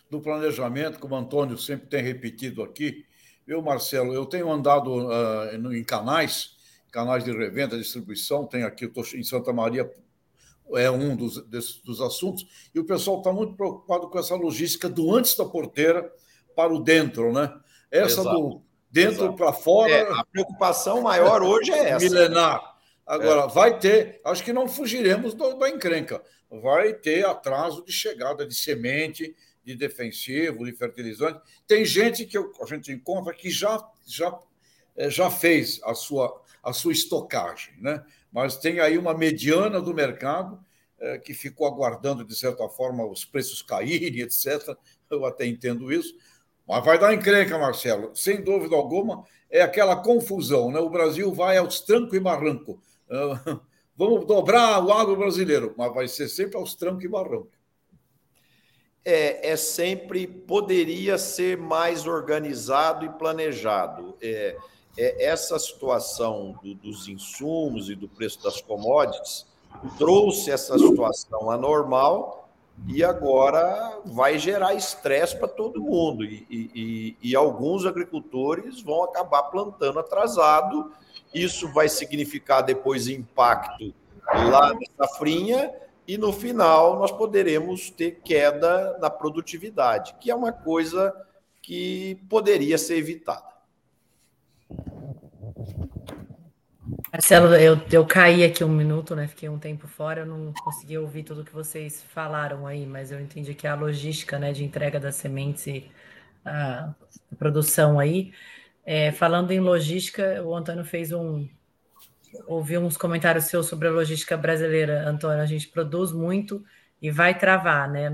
do planejamento, como o Antônio sempre tem repetido aqui. Eu, Marcelo, eu tenho andado uh, em canais, canais de revenda, distribuição, tem aqui, eu estou em Santa Maria, é um dos, desses, dos assuntos, e o pessoal está muito preocupado com essa logística do antes da porteira para o dentro, né? Essa Exato. do dentro para fora. É, a preocupação maior hoje é essa. Milenar. Agora, é. vai ter, acho que não fugiremos do, da encrenca. Vai ter atraso de chegada de semente, de defensivo, de fertilizante. Tem gente que a gente encontra que já, já é, já fez a sua, a sua estocagem, né? mas tem aí uma mediana do mercado é, que ficou aguardando, de certa forma, os preços caírem, etc. Eu até entendo isso. Mas vai dar encrenca, Marcelo. Sem dúvida alguma, é aquela confusão. Né? O Brasil vai aos tranco e barranco. Vamos dobrar o agro brasileiro, mas vai ser sempre aos trancos e barranco. É, é sempre, poderia ser mais organizado e planejado. É, é essa situação do, dos insumos e do preço das commodities trouxe essa situação anormal e agora vai gerar estresse para todo mundo. E, e, e, alguns agricultores vão acabar plantando atrasado. Isso vai significar depois impacto lá na safrinha e no final nós poderemos ter queda na produtividade, que é uma coisa que poderia ser evitada. Marcelo, eu, eu caí aqui um minuto, né? Fiquei um tempo fora, eu não consegui ouvir tudo que vocês falaram aí, mas eu entendi que a logística né, de entrega das sementes e a produção aí. É, falando em logística, o Antônio fez um. Ouvi uns comentários seus sobre a logística brasileira, Antônio. A gente produz muito e vai travar né,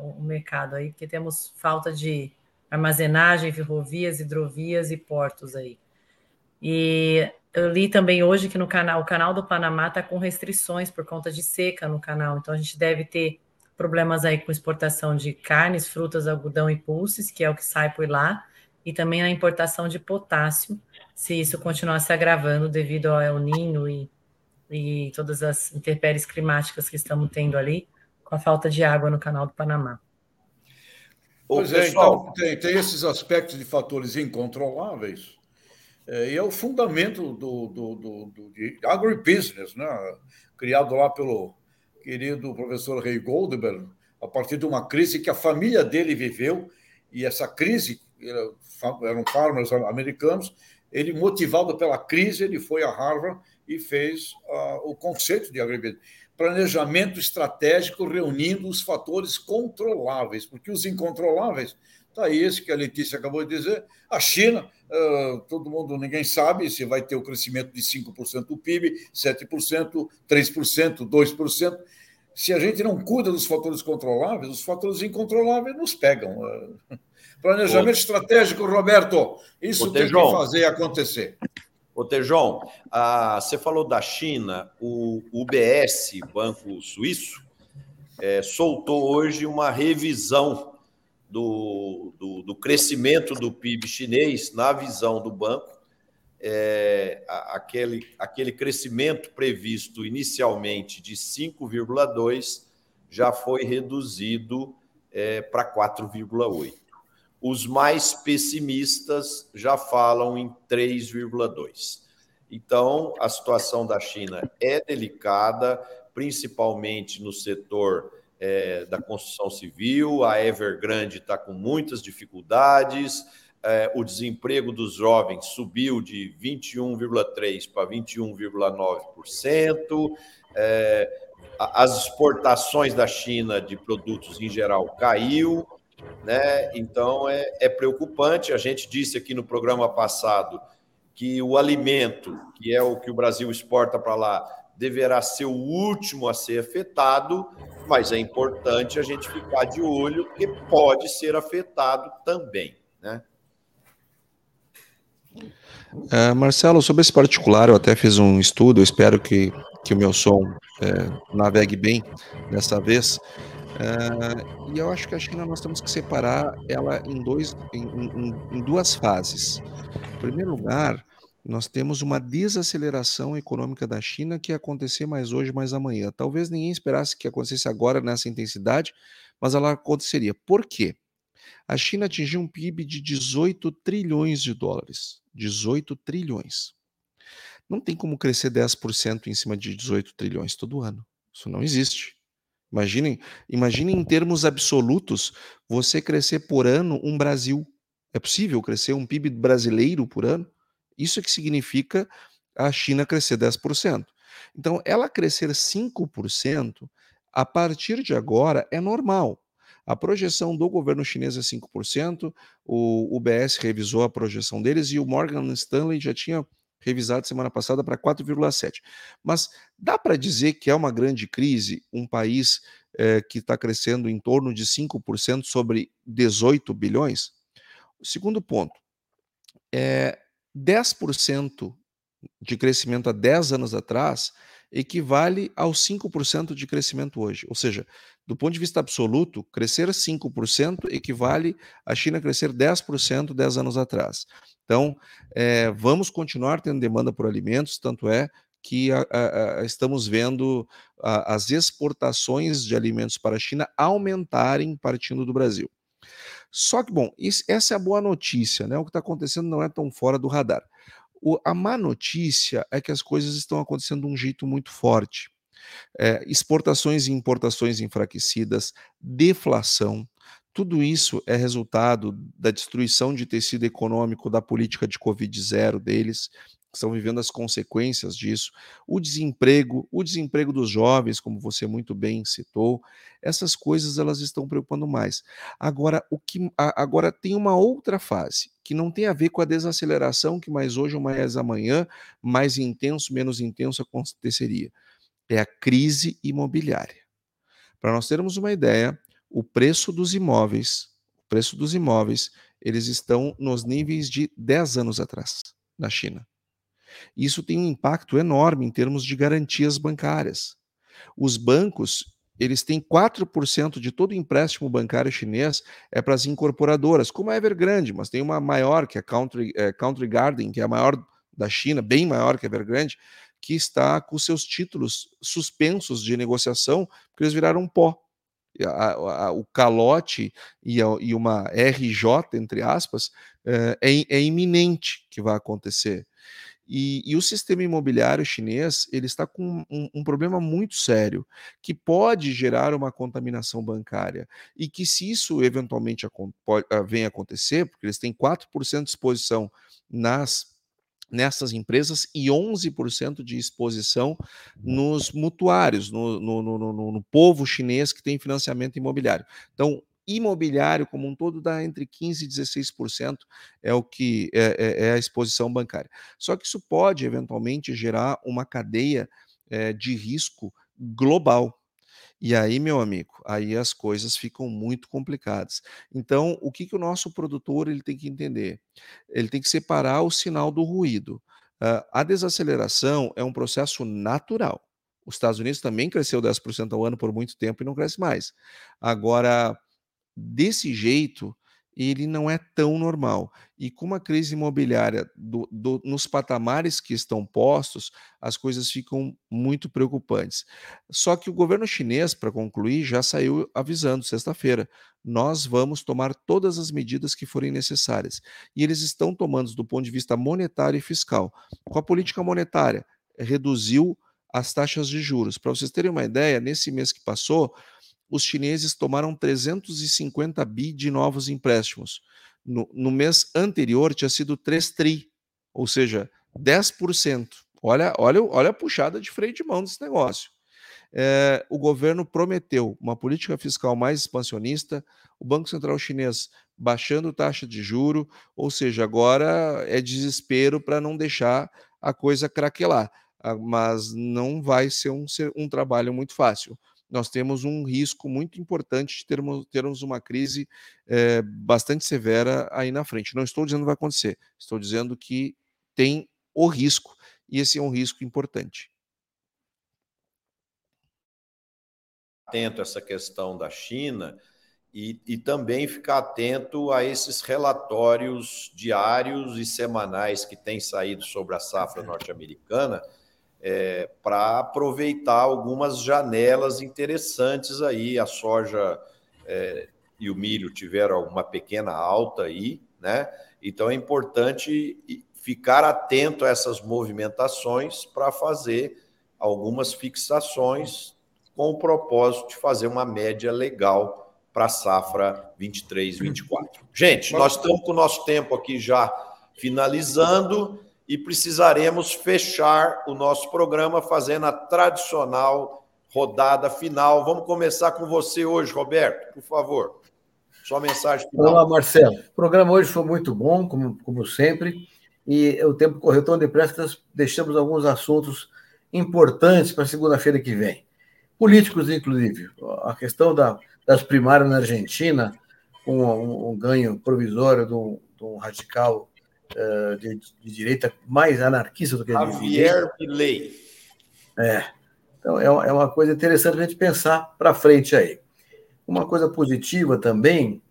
o mercado aí, porque temos falta de armazenagem, ferrovias, hidrovias e portos aí. E eu li também hoje que no canal, o canal do Panamá está com restrições por conta de seca no canal, então a gente deve ter problemas aí com exportação de carnes, frutas, algodão e pulses, que é o que sai por lá, e também a importação de potássio, se isso continuar se agravando devido ao El Nino e, e todas as intempéries climáticas que estamos tendo ali, com a falta de água no canal do Panamá. Pois é, então, tem, tem esses aspectos de fatores incontroláveis e é o fundamento do, do, do, do de agribusiness, né? criado lá pelo querido professor Ray Goldberg, a partir de uma crise que a família dele viveu, e essa crise, eram farmers americanos, ele, motivado pela crise, ele foi a Harvard e fez uh, o conceito de agribusiness. Planejamento estratégico reunindo os fatores controláveis, porque os incontroláveis Está aí esse que a Letícia acabou de dizer. A China, todo mundo, ninguém sabe se vai ter o crescimento de 5% do PIB, 7%, 3%, 2%. Se a gente não cuida dos fatores controláveis, os fatores incontroláveis nos pegam. Planejamento Ô, estratégico, Roberto, isso tem Tejon, que fazer acontecer. Ô, Tejão, ah, você falou da China, o UBS, Banco Suíço, é, soltou hoje uma revisão do, do, do, crescimento do PIB chinês, na visão do banco, é, aquele, aquele crescimento previsto inicialmente de 5,2 já foi reduzido é, para 4,8. Os mais pessimistas já falam em 3,2. Então, a situação da China é delicada, principalmente no setor é, da construção civil, a Evergrande está com muitas dificuldades, é, o desemprego dos jovens subiu de 21,3% para 21,9%, é, as exportações da China de produtos em geral caiu, né? então é, é preocupante. A gente disse aqui no programa passado que o alimento, que é o que o Brasil exporta para lá, deverá ser o último a ser afetado, mas é importante a gente ficar de olho, porque pode ser afetado também. Né? Uh, Marcelo, sobre esse particular, eu até fiz um estudo, espero que, que o meu som é, navegue bem dessa vez. Uh, e eu acho que a China nós temos que separar ela em, dois, em, em, em duas fases. Em primeiro lugar, nós temos uma desaceleração econômica da China que ia acontecer mais hoje, mais amanhã. Talvez ninguém esperasse que acontecesse agora nessa intensidade, mas ela aconteceria. Por quê? A China atingiu um PIB de 18 trilhões de dólares. 18 trilhões. Não tem como crescer 10% em cima de 18 trilhões todo ano. Isso não existe. Imaginem, imaginem em termos absolutos você crescer por ano um Brasil. É possível crescer um PIB brasileiro por ano? Isso é que significa a China crescer 10%. Então, ela crescer 5%, a partir de agora, é normal. A projeção do governo chinês é 5%, o UBS revisou a projeção deles e o Morgan Stanley já tinha revisado semana passada para 4,7%. Mas dá para dizer que é uma grande crise um país é, que está crescendo em torno de 5% sobre 18 bilhões? Segundo ponto, é 10% de crescimento há 10 anos atrás equivale aos 5% de crescimento hoje. Ou seja, do ponto de vista absoluto, crescer 5% equivale a China crescer 10% 10 anos atrás. Então, é, vamos continuar tendo demanda por alimentos, tanto é que a, a, a, estamos vendo as exportações de alimentos para a China aumentarem partindo do Brasil. Só que, bom, isso, essa é a boa notícia, né? O que está acontecendo não é tão fora do radar. O, a má notícia é que as coisas estão acontecendo de um jeito muito forte. É, exportações e importações enfraquecidas, deflação, tudo isso é resultado da destruição de tecido econômico da política de Covid-0 deles, estão vivendo as consequências disso, o desemprego, o desemprego dos jovens, como você muito bem citou, essas coisas elas estão preocupando mais. Agora, o que agora tem uma outra fase que não tem a ver com a desaceleração que mais hoje ou mais amanhã, mais intenso, menos intenso aconteceria. É a crise imobiliária. Para nós termos uma ideia, o preço dos imóveis, o preço dos imóveis, eles estão nos níveis de 10 anos atrás na China. Isso tem um impacto enorme em termos de garantias bancárias. Os bancos, eles têm 4% de todo o empréstimo bancário chinês é para as incorporadoras, como a Evergrande, mas tem uma maior, que é a Country, é, Country Garden, que é a maior da China, bem maior que a Evergrande, que está com seus títulos suspensos de negociação, porque eles viraram pó. A, a, o calote e, a, e, uma RJ, entre aspas, é, é, é iminente que vai acontecer. E, e, o sistema imobiliário chinês ele está com um, um, problema muito sério, que pode gerar uma contaminação bancária. E que, se isso eventualmente uh, vem acontecer, porque eles têm 4% de exposição nas nessas empresas e 11% de exposição nos mutuários, no, no, no, no, povo chinês que tem financiamento imobiliário. Então, imobiliário como um todo dá entre 15% e 16% é o que é, é, é, a exposição bancária. Só que isso pode eventualmente gerar uma cadeia é, de risco global. E aí, meu amigo, aí as coisas ficam muito complicadas. Então, o que, que o nosso produtor ele tem que entender? Ele tem que separar o sinal do ruído. Uh, a desaceleração é um processo natural. Os Estados Unidos também cresceu 10% ao ano por muito tempo e não cresce mais. Agora, desse jeito, ele não é tão normal. E com uma crise imobiliária do, do, nos patamares que estão postos, as coisas ficam muito preocupantes. Só que o governo chinês, para concluir, já saiu avisando sexta-feira: nós vamos tomar todas as medidas que forem necessárias. E eles estão tomando do ponto de vista monetário e fiscal. Com a política monetária, reduziu as taxas de juros. Para vocês terem uma ideia, nesse mês que passou, os chineses tomaram 350 bi de novos empréstimos. No, no mês anterior tinha sido 3 tri, ou seja, 10%. Olha, olha, olha a puxada de freio de mão desse negócio. É, o governo prometeu uma política fiscal mais expansionista, o Banco Central Chinês baixando taxa de juro, ou seja, agora é desespero para não deixar a coisa craquelar, ah, mas não vai ser um, um trabalho muito fácil nós temos um risco muito importante de termos, termos uma crise é, bastante severa aí na frente. Não estou dizendo que vai acontecer, estou dizendo que tem o risco, e esse é um risco importante. Atento a essa questão da China e, e também ficar atento a esses relatórios diários e semanais que têm saído sobre a safra norte-americana é, para aproveitar algumas janelas interessantes aí. A soja é, e o milho tiveram uma pequena alta aí, né? Então é importante ficar atento a essas movimentações para fazer algumas fixações com o propósito de fazer uma média legal para a safra 23, 24. Gente, nós estamos com o nosso tempo aqui já finalizando e precisaremos fechar o nosso programa fazendo a tradicional rodada final. Vamos começar com você hoje, Roberto, por favor. Sua mensagem final. Olá, Marcelo. O programa hoje foi muito bom, como, como sempre, e o tempo correu tão depressa que nós deixamos alguns assuntos importantes para segunda-feira que vem. Políticos, inclusive. A questão da, das primárias na Argentina, com um, um ganho provisório de um radical uh, de, de, direita mais anarquista do que Javier Milei. É. Então, é, é uma coisa interessante a gente pensar para frente aí. Uma coisa positiva também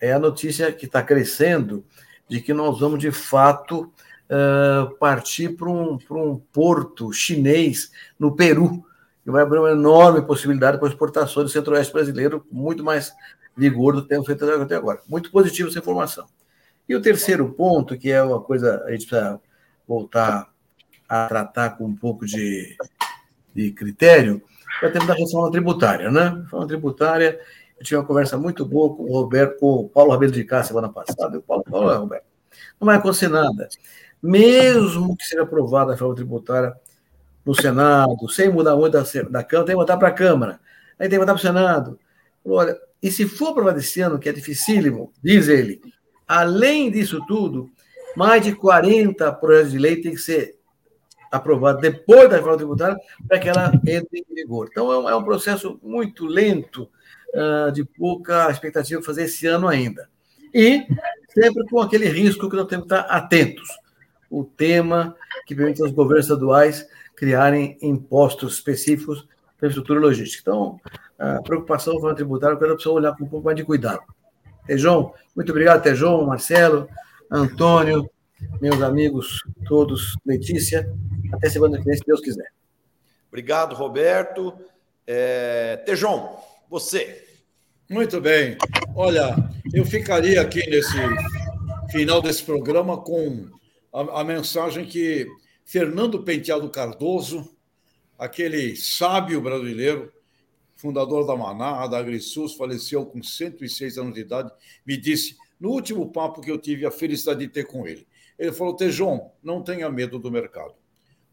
é a notícia que está crescendo de que nós vamos, de fato, uh, partir para um, um porto chinês no Peru, que vai abrir uma enorme possibilidade para exportações do centro-oeste brasileiro, muito mais vigor do que temos feito até agora. Muito positiva essa informação. E o terceiro ponto, que é uma coisa a gente precisa voltar a tratar com um pouco de, de critério, é o tema da reforma tributária, né? Reforma tributária eu tive uma conversa muito boa com o Roberto, com o Paulo Rabelo de Cá semana passada. o Paulo, Roberto, não vai acontecer nada. Mesmo que seja aprovada a reforma tributária no Senado, sem mudar muito da, da Câmara, tem que botar para a Câmara, aí tem que botar para o Senado. Olha, e se for aprovado esse ano, que é dificílimo, diz ele, além disso tudo, mais de 40 projetos de lei têm que ser aprovados depois da reforma tributária para que ela entre em vigor. Então, é um, é um processo muito lento, uh, de pouca expectativa de fazer esse ano ainda. E sempre com aquele risco que nós temos que estar atentos. O tema que permite aos governos estaduais criarem impostos específicos para a infraestrutura logística. Então, a preocupação com a tributária, eu quero olhar com um pouco mais de cuidado. Tejão, muito obrigado, Tejão, Marcelo, Antônio, meus amigos todos, Letícia. Até semana que vem, se Deus quiser. Obrigado, Roberto. É... Tejão, você. Muito bem. Olha, eu ficaria aqui nesse final desse programa com a, a mensagem que Fernando Penteado Cardoso, aquele sábio brasileiro, fundador da Maná, da AgriSUS, faleceu com 106 anos de idade, me disse, no último papo que eu tive a felicidade de ter com ele, ele falou, Tejon, não tenha medo do mercado.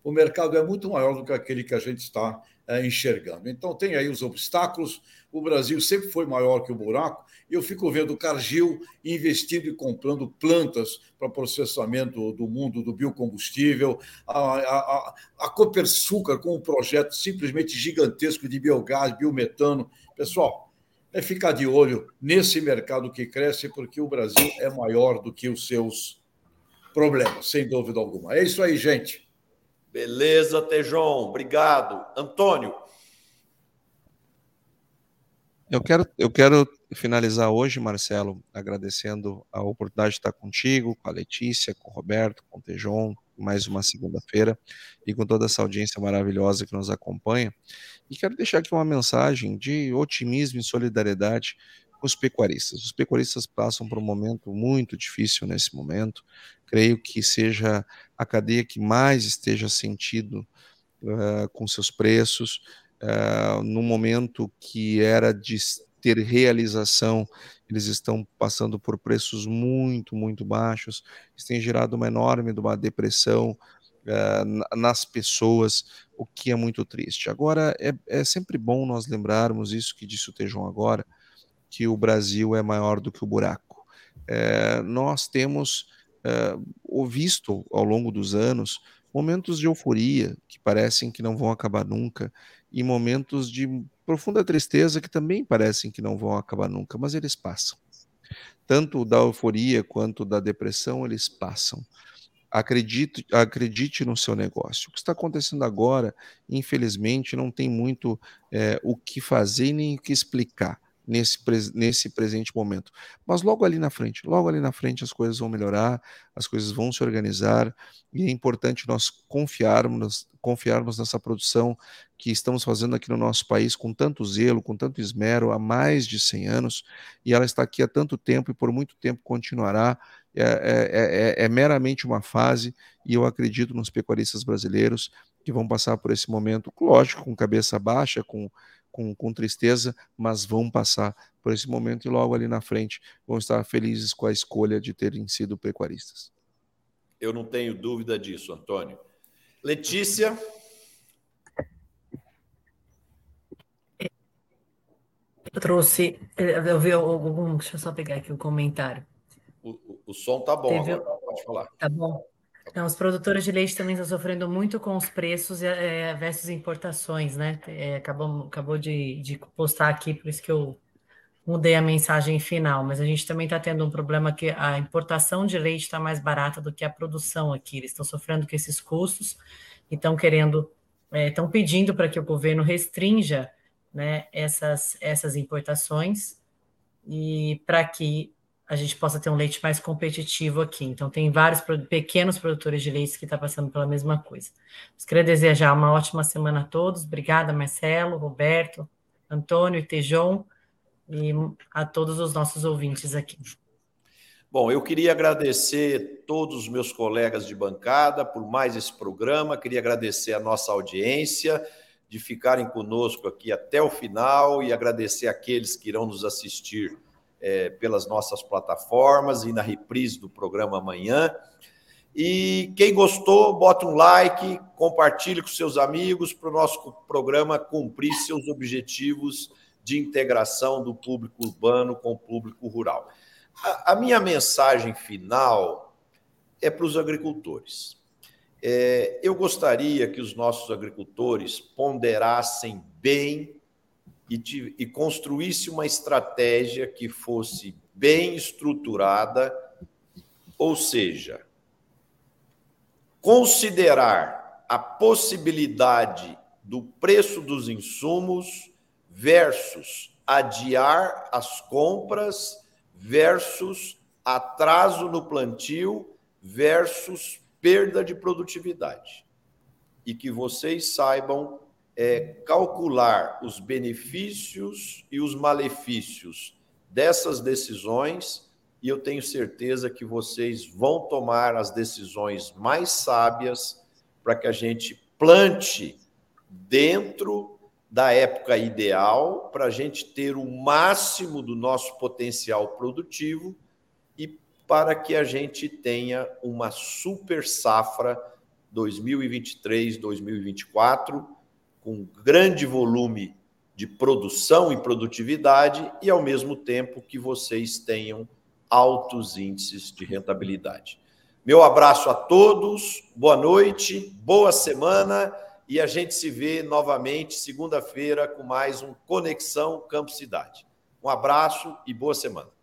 O mercado é muito maior do que aquele que a gente está é, enxergando. Então, tem aí os obstáculos. O Brasil sempre foi maior que o buraco. Eu fico vendo o Cargill investindo e comprando plantas para processamento do mundo do biocombustível, a, a, a Copersucar com um projeto simplesmente gigantesco de biogás, biometano. Pessoal, é ficar de olho nesse mercado que cresce, porque o Brasil é maior do que os seus problemas, sem dúvida alguma. É isso aí, gente. Beleza, Tejon, obrigado. Antônio. Eu quero, eu quero finalizar hoje, Marcelo, agradecendo a oportunidade de estar contigo, com a Letícia, com o Roberto, com o Tejon, mais uma segunda-feira, e com toda essa audiência maravilhosa que nos acompanha. E quero deixar aqui uma mensagem de otimismo e solidariedade com os pecuaristas. Os pecuaristas passam por um momento muito difícil nesse momento. Creio que seja a cadeia que mais esteja sentido uh, com seus preços, uh, no momento que era de ter realização, eles estão passando por preços muito, muito baixos. Isso tem gerado uma enorme uma depressão uh, nas pessoas, o que é muito triste. Agora, é, é sempre bom nós lembrarmos isso que disse o Tejão agora, que o Brasil é maior do que o buraco. É, nós temos é, visto ao longo dos anos momentos de euforia que parecem que não vão acabar nunca e momentos de profunda tristeza que também parecem que não vão acabar nunca, mas eles passam. Tanto da euforia quanto da depressão, eles passam. Acredite, acredite no seu negócio. O que está acontecendo agora, infelizmente, não tem muito é, o que fazer nem o que explicar nesse, nesse presente momento. Mas logo ali na frente, logo ali na frente as coisas vão melhorar, as coisas vão se organizar, e é importante nós confiarmos, confiarmos nessa produção que estamos fazendo aqui no nosso país com tanto zelo, com tanto esmero, há mais de 100 anos, e ela está aqui há tanto tempo e por muito tempo continuará. É, é, é, é meramente uma fase, e eu acredito nos pecuaristas brasileiros que vão passar por esse momento, lógico, com cabeça baixa, com com, com tristeza, mas vão passar por esse momento e logo ali na frente vão estar felizes com a escolha de terem sido pecuaristas. Eu não tenho dúvida disso, Antônio. Letícia. Eu trouxe, eu vi algum, deixa eu só pegar aqui o um comentário. O, o, o, som tá bom, Teve, agora, pode falar. Tá bom. Então, os produtores de leite também estão sofrendo muito com os preços é, versus importações, né? É, acabou acabou de, de postar aqui, por isso que eu mudei a mensagem final, mas a gente também está tendo um problema que a importação de leite está mais barata do que a produção aqui. Eles estão sofrendo com esses custos e estão querendo, estão é, pedindo para que o governo restrinja né, essas, essas importações e para que a gente possa ter um leite mais competitivo aqui. Então, tem vários pequenos produtores de leite que estão tá passando pela mesma coisa. Mas queria desejar uma ótima semana a todos. Obrigada, Marcelo, Roberto, Antônio e Tejon, e a todos os nossos ouvintes aqui. Bom, eu queria agradecer todos os meus colegas de bancada por mais esse programa, queria agradecer a nossa audiência de ficarem conosco aqui até o final e agradecer aqueles que irão nos assistir é, pelas nossas plataformas e na reprise do programa amanhã. E quem gostou, bota um like, compartilhe com seus amigos para o nosso programa cumprir seus objetivos de integração do público urbano com o público rural. A, a minha mensagem final é para os agricultores. É, eu gostaria que os nossos agricultores ponderassem bem e, e construísse uma estratégia que fosse bem estruturada, ou seja, considerar a possibilidade do preço dos insumos versus adiar as compras versus atraso no plantio versus perda de produtividade. E que vocês saibam é, calcular os benefícios e os malefícios dessas decisões, e eu tenho certeza que vocês vão tomar as decisões mais sábias para que a gente plante dentro da época ideal, para a gente ter o máximo do nosso potencial produtivo e para que a gente tenha uma super safra 2023, 2024 com grande volume de produção e produtividade e, ao mesmo tempo, que vocês tenham altos índices de rentabilidade. Meu abraço a todos, boa noite, boa semana e a gente se vê novamente segunda-feira com mais um Conexão Campo Cidade. Um abraço e boa semana.